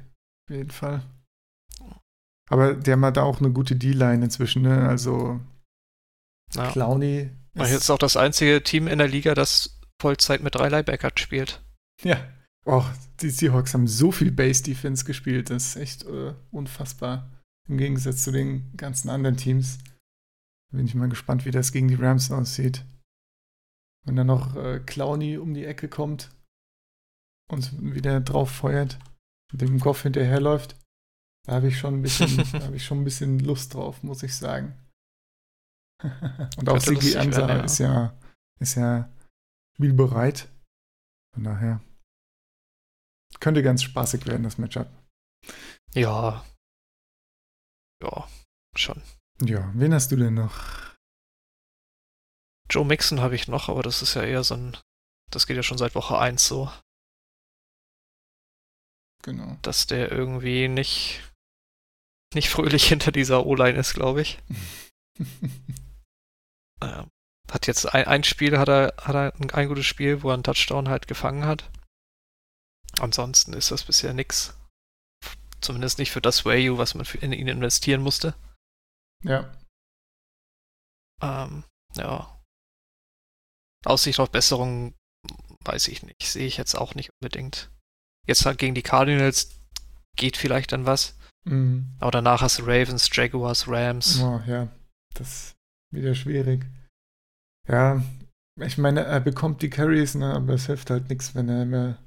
Auf jeden Fall. Aber die haben halt auch eine gute D-Line inzwischen, ne? Also ja. Clowny. Ist jetzt auch das einzige Team in der Liga, das Vollzeit mit drei Linebackern spielt. Ja. Och, die Seahawks haben so viel Base-Defense gespielt. Das ist echt äh, unfassbar. Im Gegensatz zu den ganzen anderen Teams. Bin ich mal gespannt, wie das gegen die Rams aussieht. Wenn dann noch äh, Clowny um die Ecke kommt und wieder drauf feuert und dem Goff hinterherläuft, da habe ich schon ein bisschen, (laughs) habe ich schon ein bisschen Lust drauf, muss ich sagen. (laughs) und auch Sigi Ansa ja. ist ja, ist ja spielbereit. Von daher könnte ganz spaßig werden, das Matchup. Ja. Ja, schon. Ja, wen hast du denn noch? Joe Mixon habe ich noch, aber das ist ja eher so ein. Das geht ja schon seit Woche 1 so. Genau. Dass der irgendwie nicht. nicht fröhlich (laughs) hinter dieser O-Line ist, glaube ich. (laughs) ähm, hat jetzt ein, ein, Spiel, hat er, hat er ein, ein gutes Spiel, wo er einen Touchdown halt gefangen hat. Ansonsten ist das bisher nix. Zumindest nicht für das Value, was man in ihn investieren musste. Ja. Ähm, ja. Aussicht auf Besserung weiß ich nicht. Sehe ich jetzt auch nicht unbedingt. Jetzt halt gegen die Cardinals geht vielleicht dann was. Mhm. Aber danach hast du Ravens, Jaguars, Rams. Oh, ja, das ist wieder schwierig. Ja, ich meine, er bekommt die Carries, ne, aber es hilft halt nichts, wenn er immer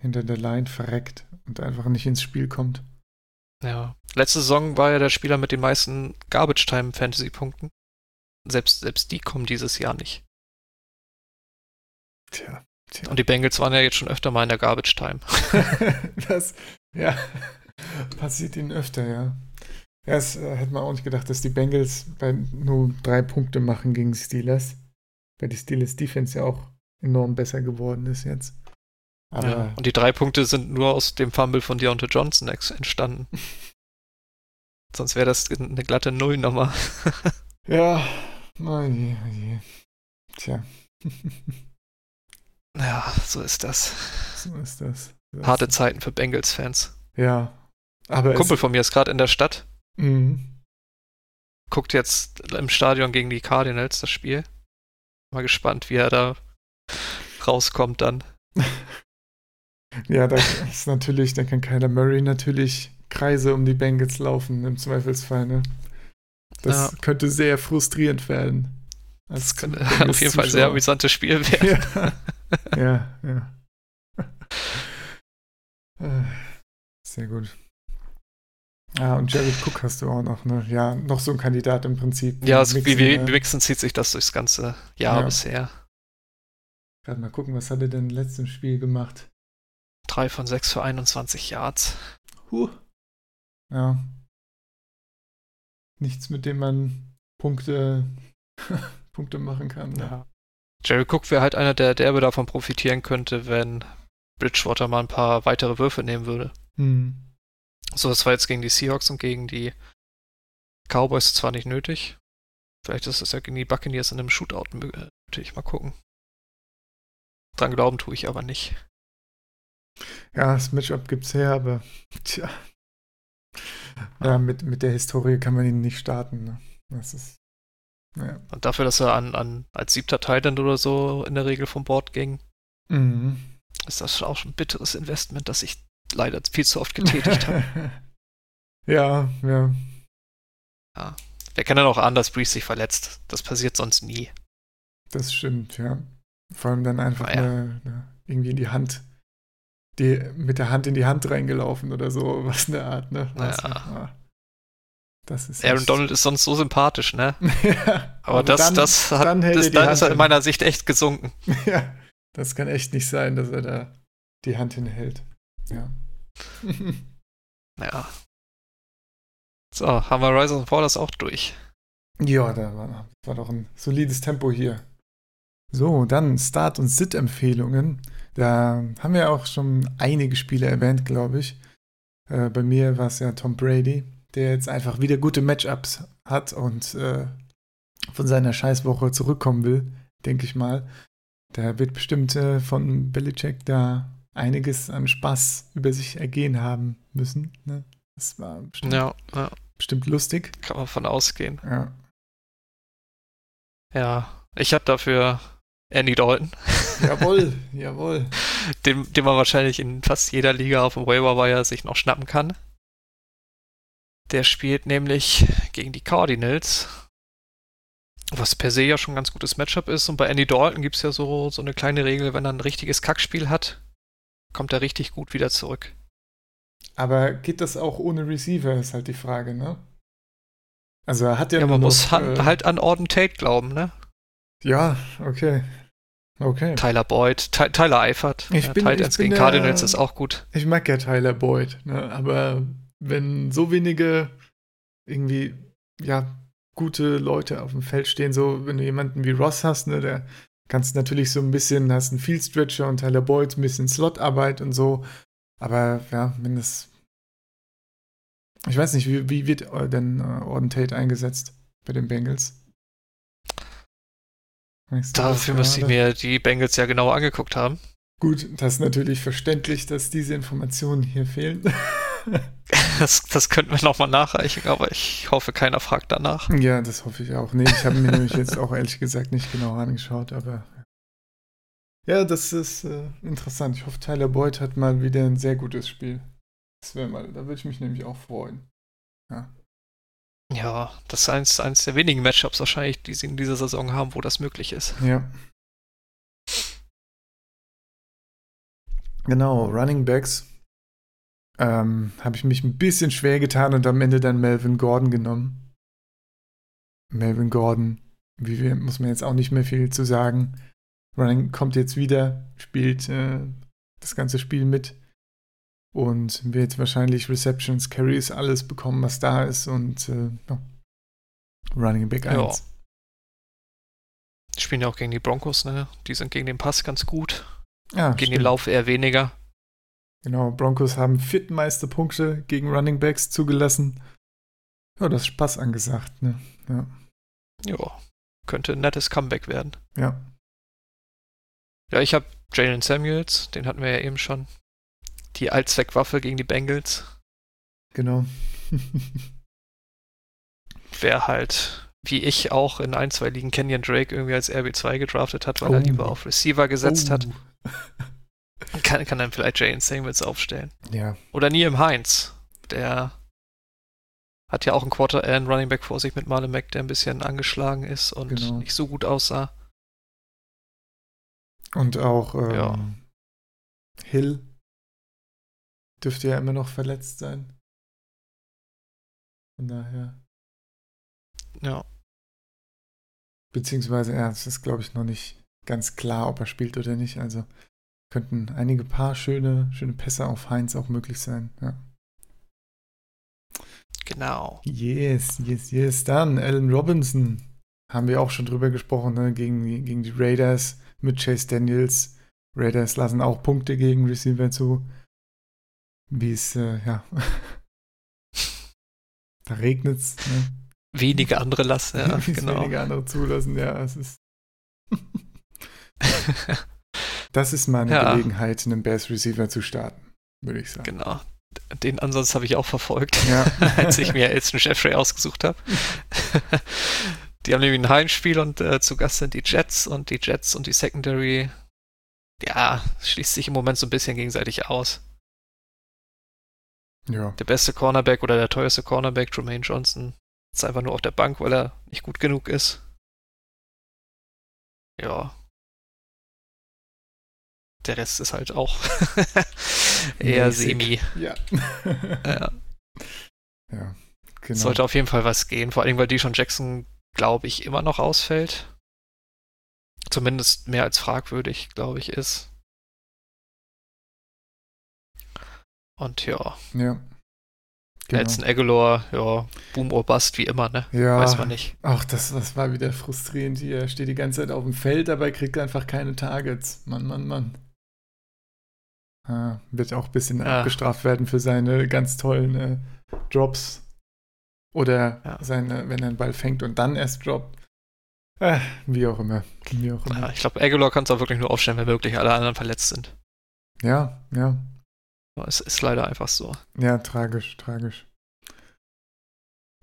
hinter der Line verreckt und einfach nicht ins Spiel kommt. Ja. Letzte Saison war er der Spieler mit den meisten Garbage-Time-Fantasy-Punkten. Selbst, selbst die kommen dieses Jahr nicht. Tja, tja. Und die Bengals waren ja jetzt schon öfter mal in der Garbage Time. (laughs) das, Ja, passiert ihnen öfter, ja. Ja, es äh, hätte man auch nicht gedacht, dass die Bengals bei nur drei Punkte machen gegen Steelers. Weil die Steelers Defense ja auch enorm besser geworden ist jetzt. Aber ja, und die drei Punkte sind nur aus dem Fumble von Deontay Johnson entstanden. (laughs) Sonst wäre das eine glatte Nullnummer. (laughs) ja, oh je, oh je. Tja. (laughs) ja, so ist das. So ist das. das Harte Zeiten für Bengals-Fans. Ja. Aber Ein Kumpel von mir ist gerade in der Stadt. Mhm. Guckt jetzt im Stadion gegen die Cardinals das Spiel. Mal gespannt, wie er da rauskommt dann. (laughs) ja, da ist natürlich, da kann Kyler Murray natürlich Kreise um die Bengals laufen, im Zweifelsfall. Ne? Das ja. könnte sehr frustrierend werden. Das könnte (laughs) auf jeden Fall ein sehr amüsantes Spiel (laughs) werden. Ja, ja. ja. Äh, sehr gut. Ah, und Jared Cook hast du auch noch, ne? Ja, noch so ein Kandidat im Prinzip. Ja, also Mixon, wie, wie Mixon zieht sich das durchs ganze Jahr ja. bisher. Gerade mal gucken, was hat er denn im letzten Spiel gemacht? Drei von sechs für 21 Yards. Huh. Ja. Nichts, mit dem man Punkte, (laughs) Punkte machen kann. Ne? Ja. Jerry Cook wäre halt einer, der derbe davon profitieren könnte, wenn Bridgewater mal ein paar weitere Würfe nehmen würde. Hm. So, das war jetzt gegen die Seahawks und gegen die Cowboys zwar nicht nötig. Vielleicht ist es ja gegen die Buccaneers in einem Shootout nötig. Mal gucken. Dran glauben tue ich aber nicht. Ja, das Matchup gibt's her, aber tja. Ja, mit, mit der Historie kann man ihn nicht starten. Ne? Das ist. Ja. Und dafür, dass er an, an als siebter Thailand oder so in der Regel vom Bord ging, mhm. ist das auch schon ein bitteres Investment, das ich leider viel zu oft getätigt habe. (laughs) ja, ja. Ja. Wer kann denn auch an, dass Breeze sich verletzt? Das passiert sonst nie. Das stimmt, ja. Vor allem dann einfach ah, ja. eine, eine, irgendwie in die Hand, die, mit der Hand in die Hand reingelaufen oder so, (laughs) was in der Art, ne? Ja. Ah. Das ist Aaron Donald ist sonst so sympathisch, ne? (laughs) ja, aber, aber, das, dann, das hat, dann, das, dann ist er in meiner Sicht echt gesunken. ja, das kann echt nicht sein, dass er da die Hand hinhält. Ja. (laughs) ja. So, haben wir Rise of the Borders auch durch. Ja, da war, war doch ein solides Tempo hier. So, dann Start- und Sit-Empfehlungen. Da haben wir auch schon einige Spiele erwähnt, glaube ich. Äh, bei mir war es ja Tom Brady, der jetzt einfach wieder gute Matchups hat und äh, von seiner Scheißwoche zurückkommen will, denke ich mal. Der wird bestimmt äh, von Belichick da einiges an Spaß über sich ergehen haben müssen. Ne? Das war bestimmt, ja, ja. bestimmt lustig. Kann man von ausgehen. Ja. Ja, ich habe dafür Andy Dalton. (laughs) Jawohl, jawohl. Den, den man wahrscheinlich in fast jeder Liga auf dem Waiver Wire sich noch schnappen kann. Der spielt nämlich gegen die Cardinals, was per se ja schon ein ganz gutes Matchup ist. Und bei Andy Dalton gibt es ja so, so eine kleine Regel, wenn er ein richtiges Kackspiel hat, kommt er richtig gut wieder zurück. Aber geht das auch ohne Receiver, ist halt die Frage, ne? Also er hat ja. Ja, man muss noch, äh, halt an Orden Tate glauben, ne? Ja, okay. Okay. Tyler Boyd, Ty Tyler Eifert. Ich ja, bin, Titans gegen Cardinals ist auch gut. Ich mag ja Tyler Boyd, ne? aber wenn so wenige irgendwie, ja, gute Leute auf dem Feld stehen, so wenn du jemanden wie Ross hast, ne, der kannst natürlich so ein bisschen, hast einen Field Stretcher und Tyler Boyd, ein bisschen Slotarbeit und so. Aber ja, wenn das. Ich weiß nicht, wie, wie wird denn uh, Orden Tate eingesetzt bei den Bengals? Dafür müsste ich mir die Bengals ja genau angeguckt haben. Gut, das ist natürlich verständlich, dass diese Informationen hier fehlen. (laughs) (laughs) das, das könnten wir nochmal nachreichen, aber ich hoffe, keiner fragt danach. Ja, das hoffe ich auch. Nee, ich habe mir nämlich jetzt auch ehrlich gesagt nicht genau angeschaut, aber. Ja, das ist äh, interessant. Ich hoffe, Tyler Boyd hat mal wieder ein sehr gutes Spiel. Das wäre mal, da würde ich mich nämlich auch freuen. Ja. Ja, das ist eins, eins der wenigen Matchups wahrscheinlich, die sie in dieser Saison haben, wo das möglich ist. Ja. Genau, Running Backs ähm, habe ich mich ein bisschen schwer getan und am Ende dann Melvin Gordon genommen. Melvin Gordon, wie wir, muss man jetzt auch nicht mehr viel zu sagen. Running kommt jetzt wieder, spielt äh, das ganze Spiel mit. und wird wahrscheinlich Receptions, Carries, alles bekommen, was da ist und äh, ja. Running Back 1. Ja. Spielen ja auch gegen die Broncos, ne? Die sind gegen den Pass ganz gut. Ja, gegen stimmt. den Lauf eher weniger. Genau, Broncos haben viertmeiste Punkte gegen Running Backs zugelassen. Ja, das ist Spaß angesagt, ne? Ja. Ja, könnte ein nettes Comeback werden. Ja. Ja, ich habe Jalen Samuels, den hatten wir ja eben schon. Die Allzweckwaffe gegen die Bengals. Genau. (laughs) Wer halt, wie ich auch in ein, zwei Ligen Kenyon Drake irgendwie als RB2 gedraftet hat, weil oh. er lieber auf Receiver gesetzt oh. hat. (laughs) Kann, kann dann vielleicht Jalen Samuels aufstellen. Ja. Oder Niem Heinz, der hat ja auch einen Quarter, äh, einen Running Back vor sich mit Marlon Mack, der ein bisschen angeschlagen ist und genau. nicht so gut aussah. Und auch ähm, ja. Hill dürfte ja immer noch verletzt sein. Von daher. Ja. Beziehungsweise, ja, es ist, glaube ich, noch nicht ganz klar, ob er spielt oder nicht. Also könnten einige paar schöne, schöne Pässe auf Heinz auch möglich sein. Ja. Genau. Yes, yes, yes. Dann Allen Robinson. Haben wir auch schon drüber gesprochen, ne? gegen, gegen die Raiders mit Chase Daniels. Raiders lassen auch Punkte gegen Receiver zu. Wie es, äh, ja. (laughs) da regnet es. Ne? Wenige andere lassen, ja, (laughs) genau. Wenige andere zulassen, ja, es ist. (laughs) das ist mal eine ja. Gelegenheit, einen Bears Receiver zu starten, würde ich sagen. Genau. Den Ansatz habe ich auch verfolgt, ja. (laughs) als ich mir Elson Jeffrey ausgesucht habe. (laughs) die haben nämlich ein Heimspiel und äh, zu Gast sind die Jets und die Jets und die Secondary, ja, schließt sich im Moment so ein bisschen gegenseitig aus. Ja. Der beste Cornerback oder der teuerste Cornerback, Jermaine Johnson, ist einfach nur auf der Bank, weil er nicht gut genug ist. Ja. Der Rest ist halt auch (laughs) eher Mäßig. semi. Ja. (laughs) ja. Ja, genau. Sollte auf jeden Fall was gehen, vor allem weil Deshaun Jackson, glaube ich, immer noch ausfällt. Zumindest mehr als fragwürdig, glaube ich, ist. Und ja. Ja. Genau. Nelson Aguilar, ja, Boom or Bust, wie immer, ne? Ja. Weiß man nicht. Ach, das, das war wieder frustrierend hier. Er steht die ganze Zeit auf dem Feld, aber kriegt einfach keine Targets. Mann, Mann, Mann. Ah, wird auch ein bisschen ja. abgestraft werden für seine ganz tollen äh, Drops. Oder ja. seine, wenn er einen Ball fängt und dann erst droppt. Äh, wie auch immer. Wie auch immer. Ja, ich glaube, Aguilar kann es auch wirklich nur aufstellen, wenn wirklich alle anderen verletzt sind. Ja, ja. Es ist leider einfach so. Ja, tragisch, tragisch.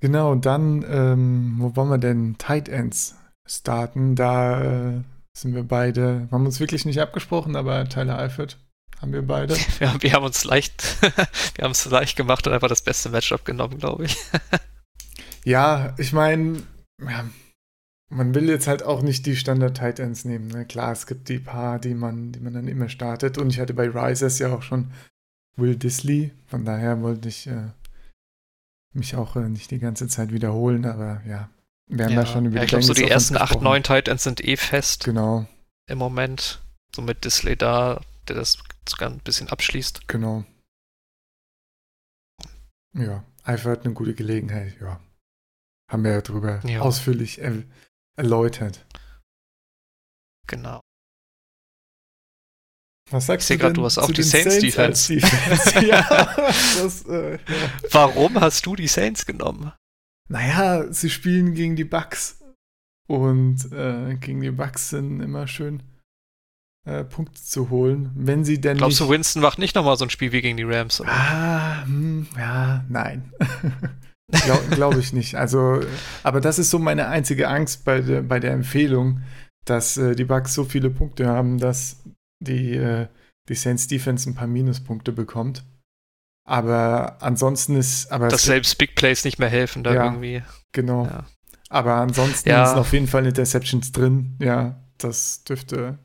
Genau, dann, ähm, wo wollen wir denn? Tight Ends starten. Da äh, sind wir beide, wir haben uns wirklich nicht abgesprochen, aber Tyler Eifert haben wir beide. (laughs) Ja, wir haben uns leicht, (laughs) wir haben es leicht gemacht und einfach das beste Matchup genommen, glaube ich. (laughs) ja, ich meine, ja, man will jetzt halt auch nicht die Standard Tight Ends nehmen. Ne? Klar, es gibt die paar, die man, die man dann immer startet. Und ich hatte bei Risers ja auch schon Will Disley. Von daher wollte ich äh, mich auch äh, nicht die ganze Zeit wiederholen, aber ja, wir haben ja, da schon über ja, Ich glaube, so die ersten 8, 9 Titans sind eh fest. Genau. Im Moment. So mit Disley da, der das sogar ein bisschen abschließt. Genau. Ja, Eifert eine gute Gelegenheit, ja. Haben wir ja drüber ja. ausführlich er erläutert. Genau. Was sagst ich du? Grad, du hast auch die Saints, Saints Defense. Defense. (laughs) ja, das, äh, ja. Warum hast du die Saints genommen? Naja, sie spielen gegen die Bucks. Und äh, gegen die Bucks sind immer schön äh, Punkte zu holen, wenn sie denn Glaubst nicht... du, Winston macht nicht nochmal so ein Spiel wie gegen die Rams? Oder? Ah, hm, ja, nein. (laughs) Glaube glaub ich nicht. Also, aber das ist so meine einzige Angst bei, de, bei der Empfehlung, dass äh, die Bucks so viele Punkte haben, dass die, äh, die Saints Defense ein paar Minuspunkte bekommt. Aber ansonsten ist. Aber Dass selbst Big Plays nicht mehr helfen, da ja, irgendwie. Genau. Ja. Aber ansonsten ja. sind auf jeden Fall Interceptions drin. Ja, das dürfte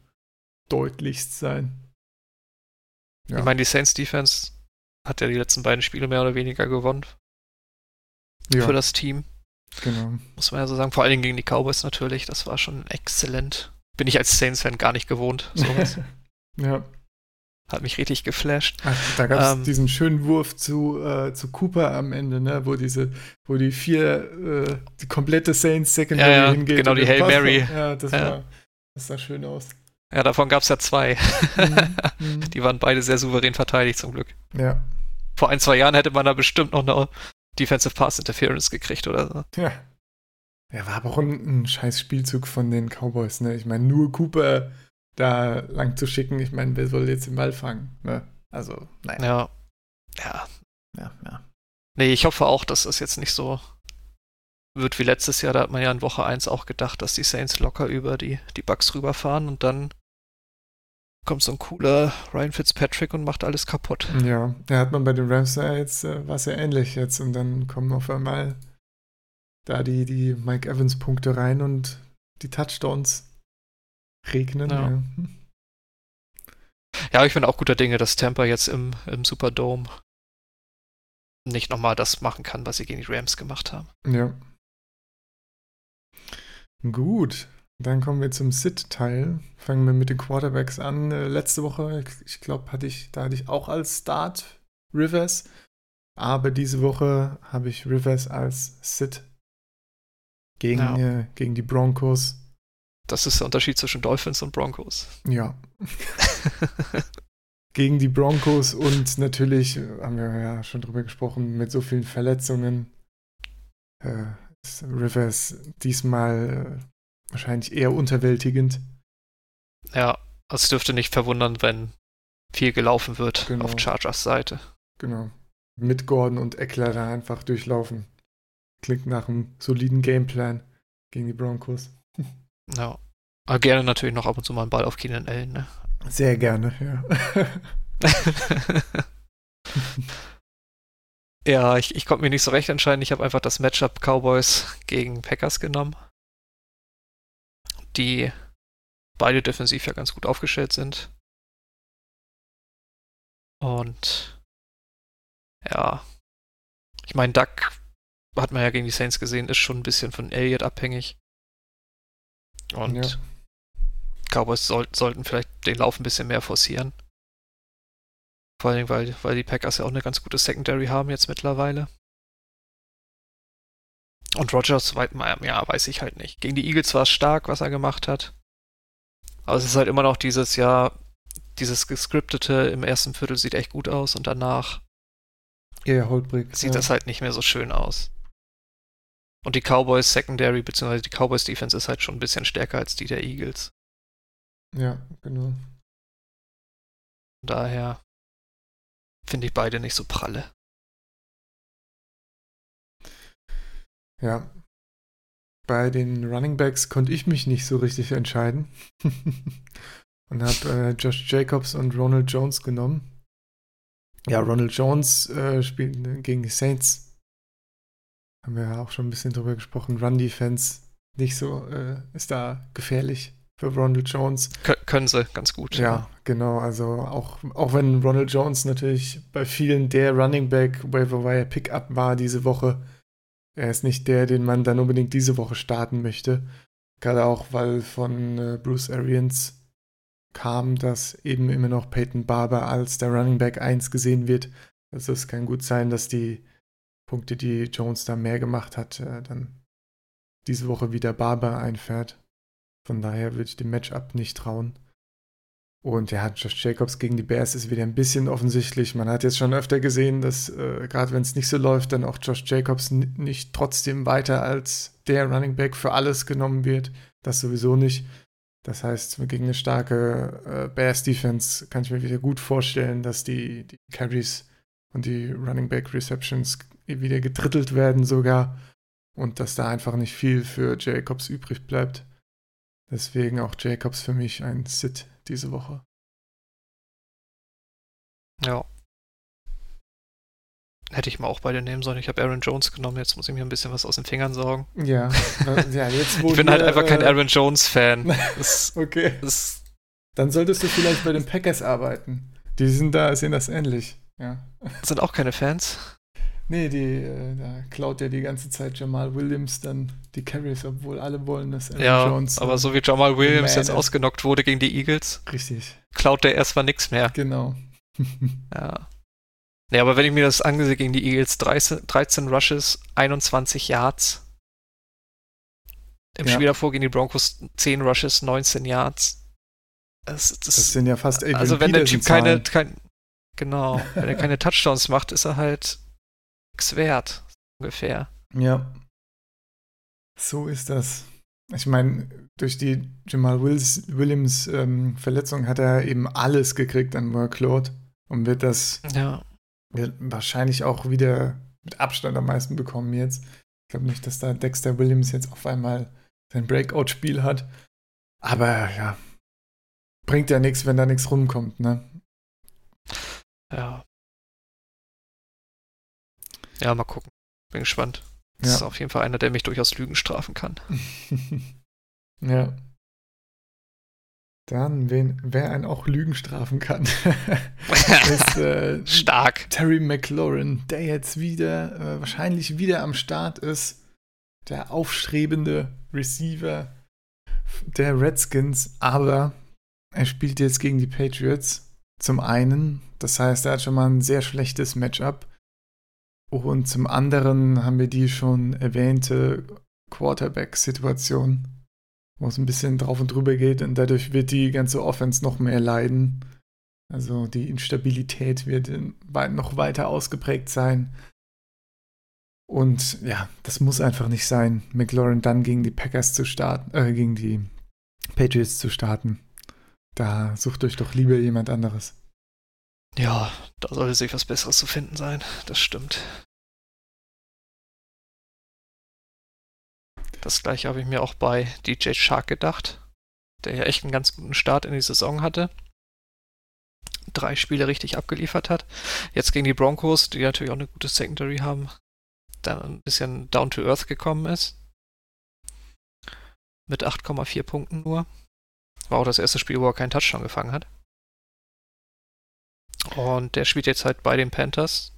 deutlichst sein. Ja. Ich meine, die Saints Defense hat ja die letzten beiden Spiele mehr oder weniger gewonnen. Ja. Für das Team. Genau. Muss man ja so sagen. Vor allen Dingen gegen die Cowboys natürlich. Das war schon exzellent. Bin ich als Saints-Fan gar nicht gewohnt. Sowas. (laughs) Ja. Hat mich richtig geflasht. Ach, da gab es ähm, diesen schönen Wurf zu, äh, zu Cooper am Ende, ne? wo diese, wo die vier, äh, die komplette Saints Secondary ja, ja, hingeht. Genau, die Hail Mary. Ja, das, ja. War, das sah schön aus. Ja, davon gab es ja zwei. Mhm, (laughs) mhm. die waren beide sehr souverän verteidigt, zum Glück. Ja. Vor ein, zwei Jahren hätte man da bestimmt noch eine Defensive Pass Interference gekriegt oder so. Ja. Ja, war aber auch ein, ein scheiß Spielzug von den Cowboys, ne? Ich meine, nur Cooper da lang zu schicken, ich meine, wer soll jetzt den Ball fangen, ne? Also, nein. Ja. Ja. Ja, ja. Nee, ich hoffe auch, dass das jetzt nicht so wird wie letztes Jahr. Da hat man ja in Woche 1 auch gedacht, dass die Saints locker über die, die Bucks rüberfahren und dann kommt so ein cooler Ryan Fitzpatrick und macht alles kaputt. Ja, da hat man bei den Rams ja jetzt, äh, war es ja ähnlich jetzt und dann kommen auf einmal da die, die Mike Evans Punkte rein und die Touchdowns regnen. Ja, ja. ja ich bin auch guter Dinge, dass Tampa jetzt im, im Superdome nicht nochmal das machen kann, was sie gegen die Rams gemacht haben. Ja. Gut, dann kommen wir zum Sit-Teil. Fangen wir mit den Quarterbacks an. Äh, letzte Woche, ich glaube, hatte ich, da hatte ich auch als Start Rivers. Aber diese Woche habe ich Rivers als Sit gegen, ja. äh, gegen die Broncos. Das ist der Unterschied zwischen Dolphins und Broncos. Ja. (laughs) gegen die Broncos und natürlich, äh, haben wir ja schon drüber gesprochen, mit so vielen Verletzungen. Äh, Rivers diesmal äh, wahrscheinlich eher unterwältigend. Ja, es dürfte nicht verwundern, wenn viel gelaufen wird genau. auf Chargers Seite. Genau. Mit Gordon und Eckler da einfach durchlaufen. Klingt nach einem soliden Gameplan gegen die Broncos. (laughs) Ja. Aber gerne natürlich noch ab und zu mal einen Ball auf Keenan Allen, ne? Sehr gerne, ja. (laughs) (laughs) ja, ich, ich konnte mir nicht so recht entscheiden. Ich habe einfach das Matchup Cowboys gegen Packers genommen die beide defensiv ja ganz gut aufgestellt sind. Und ja, ich meine, Duck hat man ja gegen die Saints gesehen, ist schon ein bisschen von Elliott abhängig. Und ja. Cowboys soll, sollten vielleicht den Lauf ein bisschen mehr forcieren. Vor allem, weil, weil die Packers ja auch eine ganz gute Secondary haben jetzt mittlerweile. Und Rogers, ja, weiß ich halt nicht. Gegen die Eagles war es stark, was er gemacht hat. Aber es ist halt immer noch dieses Jahr, dieses gescriptete im ersten Viertel sieht echt gut aus und danach ja, holprig, sieht ja. das halt nicht mehr so schön aus. Und die Cowboys Secondary, beziehungsweise die Cowboys Defense ist halt schon ein bisschen stärker als die der Eagles. Ja, genau. Daher finde ich beide nicht so pralle. Ja. Bei den Running Backs konnte ich mich nicht so richtig entscheiden. (laughs) und habe äh, Josh Jacobs und Ronald Jones genommen. Ja, Ronald Jones äh, spielt gegen die Saints. Haben wir ja auch schon ein bisschen drüber gesprochen. Run Defense nicht so, äh, ist da gefährlich für Ronald Jones. Kön können sie ganz gut. Ja, ja, genau. Also auch, auch wenn Ronald Jones natürlich bei vielen der Running Back Waiver Wire Pickup war diese Woche, er ist nicht der, den man dann unbedingt diese Woche starten möchte. Gerade auch, weil von äh, Bruce Arians kam, dass eben immer noch Peyton Barber als der Running Back 1 gesehen wird. Also es kann gut sein, dass die Punkte, die Jones da mehr gemacht hat, äh, dann diese Woche wieder Barber einfährt. Von daher würde ich dem Matchup nicht trauen. Und ja, Josh Jacobs gegen die Bears ist wieder ein bisschen offensichtlich. Man hat jetzt schon öfter gesehen, dass äh, gerade wenn es nicht so läuft, dann auch Josh Jacobs nicht trotzdem weiter als der Running Back für alles genommen wird. Das sowieso nicht. Das heißt, gegen eine starke äh, Bears Defense kann ich mir wieder gut vorstellen, dass die, die Carries und die Running Back Receptions wieder getrittelt werden sogar und dass da einfach nicht viel für Jacobs übrig bleibt. Deswegen auch Jacobs für mich ein Sit diese Woche. Ja. Hätte ich mal auch beide nehmen sollen. Ich habe Aaron Jones genommen, jetzt muss ich mir ein bisschen was aus den Fingern sorgen. Ja, (laughs) ja jetzt Ich bin wir, halt einfach kein äh, Aaron Jones-Fan. (laughs) okay. Das, Dann solltest du vielleicht bei den Packers arbeiten. Die sind da, sehen das ähnlich. Ja. Sind auch keine Fans? Nee, die, äh, da klaut ja die ganze Zeit Jamal Williams dann die Carries, obwohl alle wollen, dass Aaron ja, Jones. Aber so wie Jamal Williams jetzt ausgenockt wurde gegen die Eagles. Richtig. klaut der erstmal nichts mehr. Genau. (laughs) ja. Nee, aber wenn ich mir das ansehe gegen die Eagles, 13, 13 Rushes, 21 Yards. Im ja. Spiel davor gegen die Broncos 10 Rushes, 19 Yards. Das, das, das sind ja fast Adrian Also wenn der Typ keine, kein, genau, wenn er keine (laughs) Touchdowns macht, ist er halt nichts wert, ungefähr. Ja. So ist das. Ich meine, durch die Jamal Wills, Williams ähm, Verletzung hat er eben alles gekriegt an Workload und wird das ja. wird wahrscheinlich auch wieder mit Abstand am meisten bekommen jetzt. Ich glaube nicht, dass da Dexter Williams jetzt auf einmal sein Breakout-Spiel hat. Aber ja, bringt ja nichts, wenn da nichts rumkommt, ne? Ja. Ja, mal gucken. Bin gespannt. Das ja. ist auf jeden Fall einer, der mich durchaus Lügen strafen kann. (laughs) ja. Dann, wen, wer einen auch Lügen strafen kann, (laughs) ist äh, stark. Terry McLaurin, der jetzt wieder, äh, wahrscheinlich wieder am Start ist. Der aufstrebende Receiver der Redskins, aber er spielt jetzt gegen die Patriots. Zum einen, das heißt, er hat schon mal ein sehr schlechtes Matchup. Und zum anderen haben wir die schon erwähnte Quarterback-Situation, wo es ein bisschen drauf und drüber geht und dadurch wird die ganze Offense noch mehr leiden. Also die Instabilität wird noch weiter ausgeprägt sein. Und ja, das muss einfach nicht sein, McLaurin dann gegen die Packers zu starten, äh, gegen die Patriots zu starten. Da sucht euch doch lieber jemand anderes. Ja, da sollte sich was Besseres zu finden sein. Das stimmt. Das gleiche habe ich mir auch bei DJ Shark gedacht, der ja echt einen ganz guten Start in die Saison hatte. Drei Spiele richtig abgeliefert hat. Jetzt gegen die Broncos, die natürlich auch eine gute Secondary haben, dann ein bisschen down to earth gekommen ist. Mit 8,4 Punkten nur. War auch das erste Spiel, wo er keinen Touchdown gefangen hat. Und der spielt jetzt halt bei den Panthers,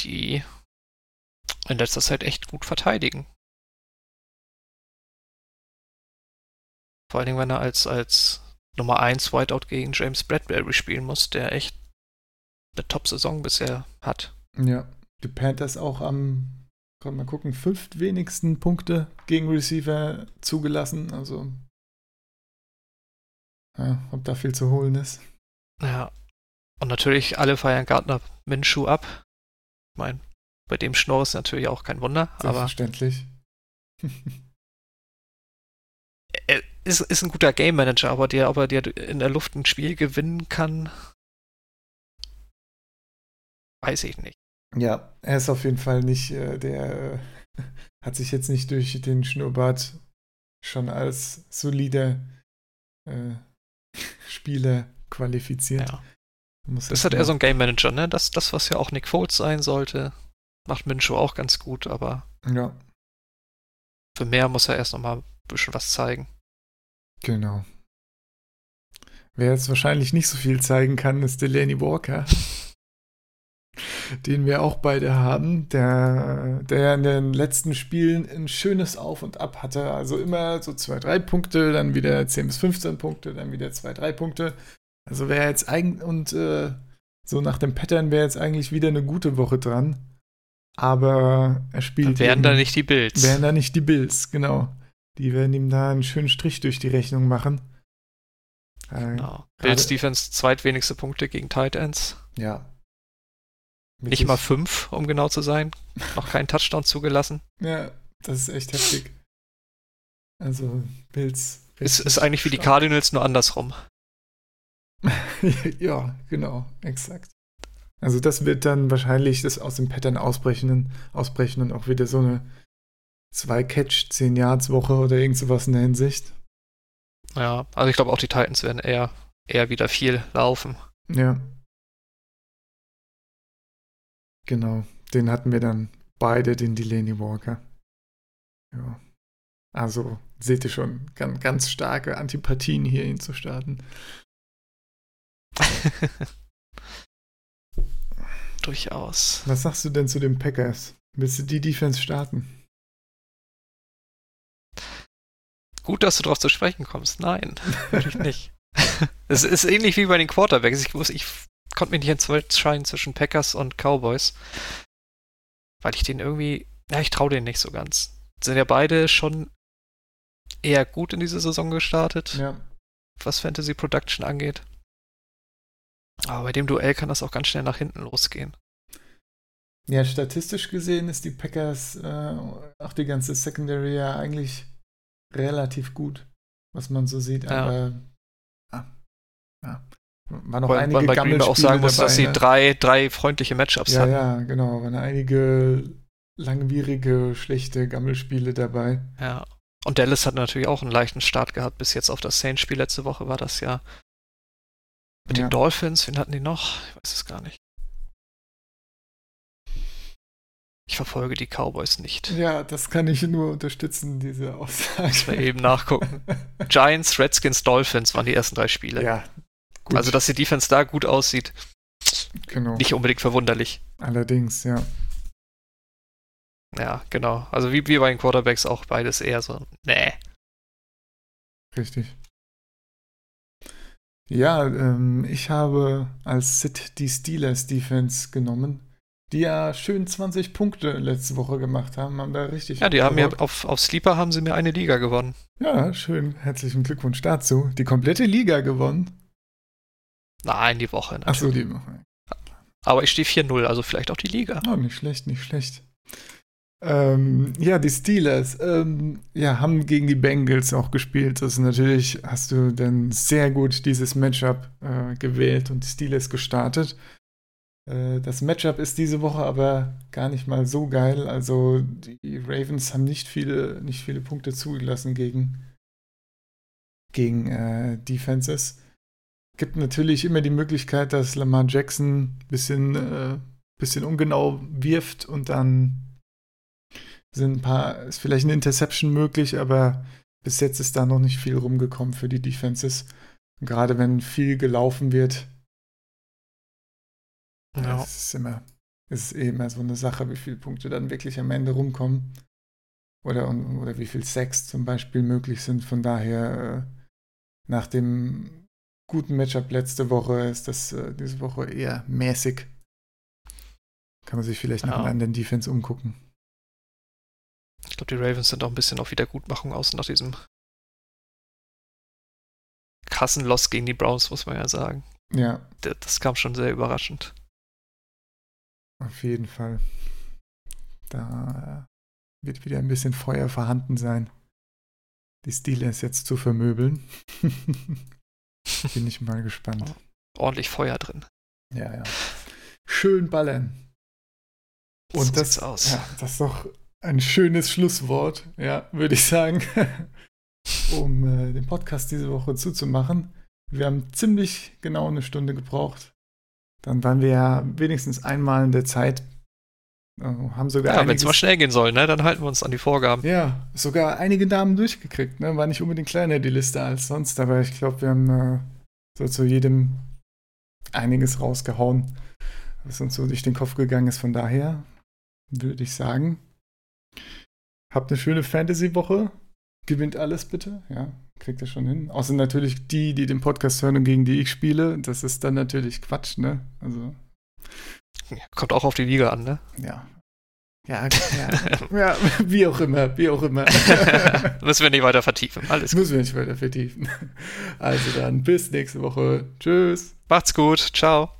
die in letzter Zeit echt gut verteidigen. Vor allen Dingen, wenn er als, als Nummer 1 Whiteout gegen James Bradbury spielen muss, der echt eine Top-Saison bisher hat. Ja, die Panthers auch am, kann mal gucken, fünft wenigsten Punkte gegen Receiver zugelassen. Also, ja, ob da viel zu holen ist. Ja, und natürlich, alle feiern Gardner Minshew ab. Ich meine, bei dem Schnorr ist natürlich auch kein Wunder. Selbstverständlich. (laughs) er ist, ist ein guter Game Manager, aber der, ob er dir in der Luft ein Spiel gewinnen kann, weiß ich nicht. Ja, er ist auf jeden Fall nicht, äh, der äh, hat sich jetzt nicht durch den Schnurrbart schon als solider äh, (laughs) Spieler qualifiziert. Ja. Das ist halt eher so ein Game Manager, ne? Das, das, was ja auch Nick Foles sein sollte, macht Minshew auch ganz gut, aber ja. für mehr muss er erst nochmal ein bisschen was zeigen. Genau. Wer jetzt wahrscheinlich nicht so viel zeigen kann, ist Delaney Walker. (laughs) den wir auch beide haben, der, der in den letzten Spielen ein schönes Auf und Ab hatte. Also immer so zwei, drei Punkte, dann wieder 10 bis 15 Punkte, dann wieder zwei, drei Punkte. Also wäre jetzt eigentlich, und äh, so nach dem Pattern wäre jetzt eigentlich wieder eine gute Woche dran. Aber er spielt. Dann wären eben, da nicht die Bills. Wären da nicht die Bills, genau. Die werden ihm da einen schönen Strich durch die Rechnung machen. Äh, genau. Bills Defense zweitwenigste Punkte gegen Tight Ends. Ja. Nicht mal fünf, um genau zu sein. Noch keinen Touchdown zugelassen. Ja, das ist echt heftig. Also, Bills. Es ist eigentlich wie die Cardinals, nur andersrum. (laughs) ja, genau, exakt. Also das wird dann wahrscheinlich das aus dem Pattern ausbrechen, ausbrechen und auch wieder so eine 2-Catch, 10 Yards Woche oder irgend sowas in der Hinsicht. Ja, also ich glaube auch die Titans werden eher, eher wieder viel laufen. Ja. Genau, den hatten wir dann beide, den Delaney Walker. Ja. Also seht ihr schon, ganz, ganz starke Antipathien hier ihn zu starten. (laughs) Durchaus. Was sagst du denn zu den Packers? Willst du die Defense starten? Gut, dass du darauf zu sprechen kommst. Nein, würde ich (laughs) nicht. Es ist ähnlich wie bei den Quarterbacks. Ich, muss, ich konnte mich nicht entscheiden zwischen Packers und Cowboys. Weil ich den irgendwie, ja, ich traue denen nicht so ganz. Sind ja beide schon eher gut in diese Saison gestartet. Ja. Was Fantasy Production angeht. Aber bei dem Duell kann das auch ganz schnell nach hinten losgehen. Ja, statistisch gesehen ist die Packers, äh, auch die ganze Secondary ja eigentlich relativ gut, was man so sieht. Ja. Aber ja, ja. War noch Weil einige man bei Green auch sagen muss, dass sie ne? drei, drei freundliche Matchups Ja, hatten. ja, genau. Waren einige langwierige, schlechte Gammelspiele dabei. Ja. Und Dallas hat natürlich auch einen leichten Start gehabt, bis jetzt auf das Saints-Spiel letzte Woche war das ja. Mit Ja. den Dolphins, wen hatten die noch? Ich weiß es gar nicht. Ich verfolge die Cowboys nicht. Ja, das kann ich nur unterstützen, diese Aussage. Muss man eben nachgucken. (laughs) Giants, Redskins, Dolphins waren die ersten drei Spiele. Ja, gut. Also, dass die Defense da gut aussieht, genau. nicht unbedingt verwunderlich. Allerdings, ja. Ja, genau. Also wie, wie bei den Quarterbacks auch beides eher so, nee. Richtig. Ja, ähm, ich habe als Sit die Steelers Defense genommen, die ja schön 20 Punkte letzte Woche gemacht haben, haben da richtig. Ja, die haben mir auf, auf Sleeper haben sie mir eine Liga gewonnen. Ja, schön. Herzlichen Glückwunsch dazu. Die komplette Liga gewonnen. Nein, die Woche. Ach so, natürlich. die. Aber ich stehe 4-0, also vielleicht auch die Liga. Oh, nicht schlecht, nicht schlecht. Ähm, ja, die Steelers ähm, ja, haben gegen die Bengals auch gespielt. Also natürlich hast du dann sehr gut dieses Matchup äh, gewählt und die Steelers gestartet. Äh, das Matchup ist diese Woche aber gar nicht mal so geil. Also die Ravens haben nicht viele, nicht viele Punkte zugelassen gegen, gegen äh, Defenses. Gibt natürlich immer die Möglichkeit, dass Lamar Jackson ein bisschen, äh, bisschen ungenau wirft und dann sind ein paar, ist vielleicht eine Interception möglich, aber bis jetzt ist da noch nicht viel rumgekommen für die Defenses. Und gerade wenn viel gelaufen wird, Ja. es ist immer, es ist eh immer so eine Sache, wie viele Punkte dann wirklich am Ende rumkommen. Oder, oder wie viel Sex zum Beispiel möglich sind. Von daher, äh, nach dem guten Matchup letzte Woche ist das äh, diese Woche eher mäßig. Kann man sich vielleicht noch Ja. in anderen Defense umgucken. Ich glaube, die Ravens sind auch ein bisschen auf Wiedergutmachung aus nach diesem krassen Loss gegen die Browns, muss man ja sagen. Ja, Das kam schon sehr überraschend. auf jeden Fall. Da äh, wird wieder ein bisschen Feuer vorhanden sein. Die Steelers jetzt zu vermöbeln. (laughs) Bin ich mal gespannt. Ordentlich Feuer drin. Ja, ja. Schön ballern. Und so das, sieht's aus. Ja, das ist doch ein schönes Schlusswort, ja, würde ich sagen, (laughs) um äh, den Podcast diese Woche zuzumachen. Wir haben ziemlich genau eine Stunde gebraucht. Dann waren wir ja wenigstens einmal in der Zeit, äh, haben sogar Ja, wenn es mal schnell gehen soll, ne, dann halten wir uns an die Vorgaben. ja, sogar einige Namen durchgekriegt. Ne? War nicht unbedingt kleiner die Liste als sonst, aber ich glaube, wir haben äh, so zu jedem einiges rausgehauen, was uns so durch den Kopf gegangen ist. Von daher würde ich sagen, habt eine schöne Fantasy-Woche. Gewinnt alles bitte. Ja, kriegt ihr schon hin. Außer natürlich die, die den Podcast hören und gegen die ich spiele. Das ist dann natürlich Quatsch, ne? Also, Kommt auch auf die Liga an, ne? ja. Ja, ja, (laughs) ja, wie auch immer, wie auch immer. (laughs) Müssen wir nicht weiter vertiefen. Alles müssen wir nicht weiter vertiefen. Also dann bis nächste Woche. Tschüss. Macht's gut. Ciao.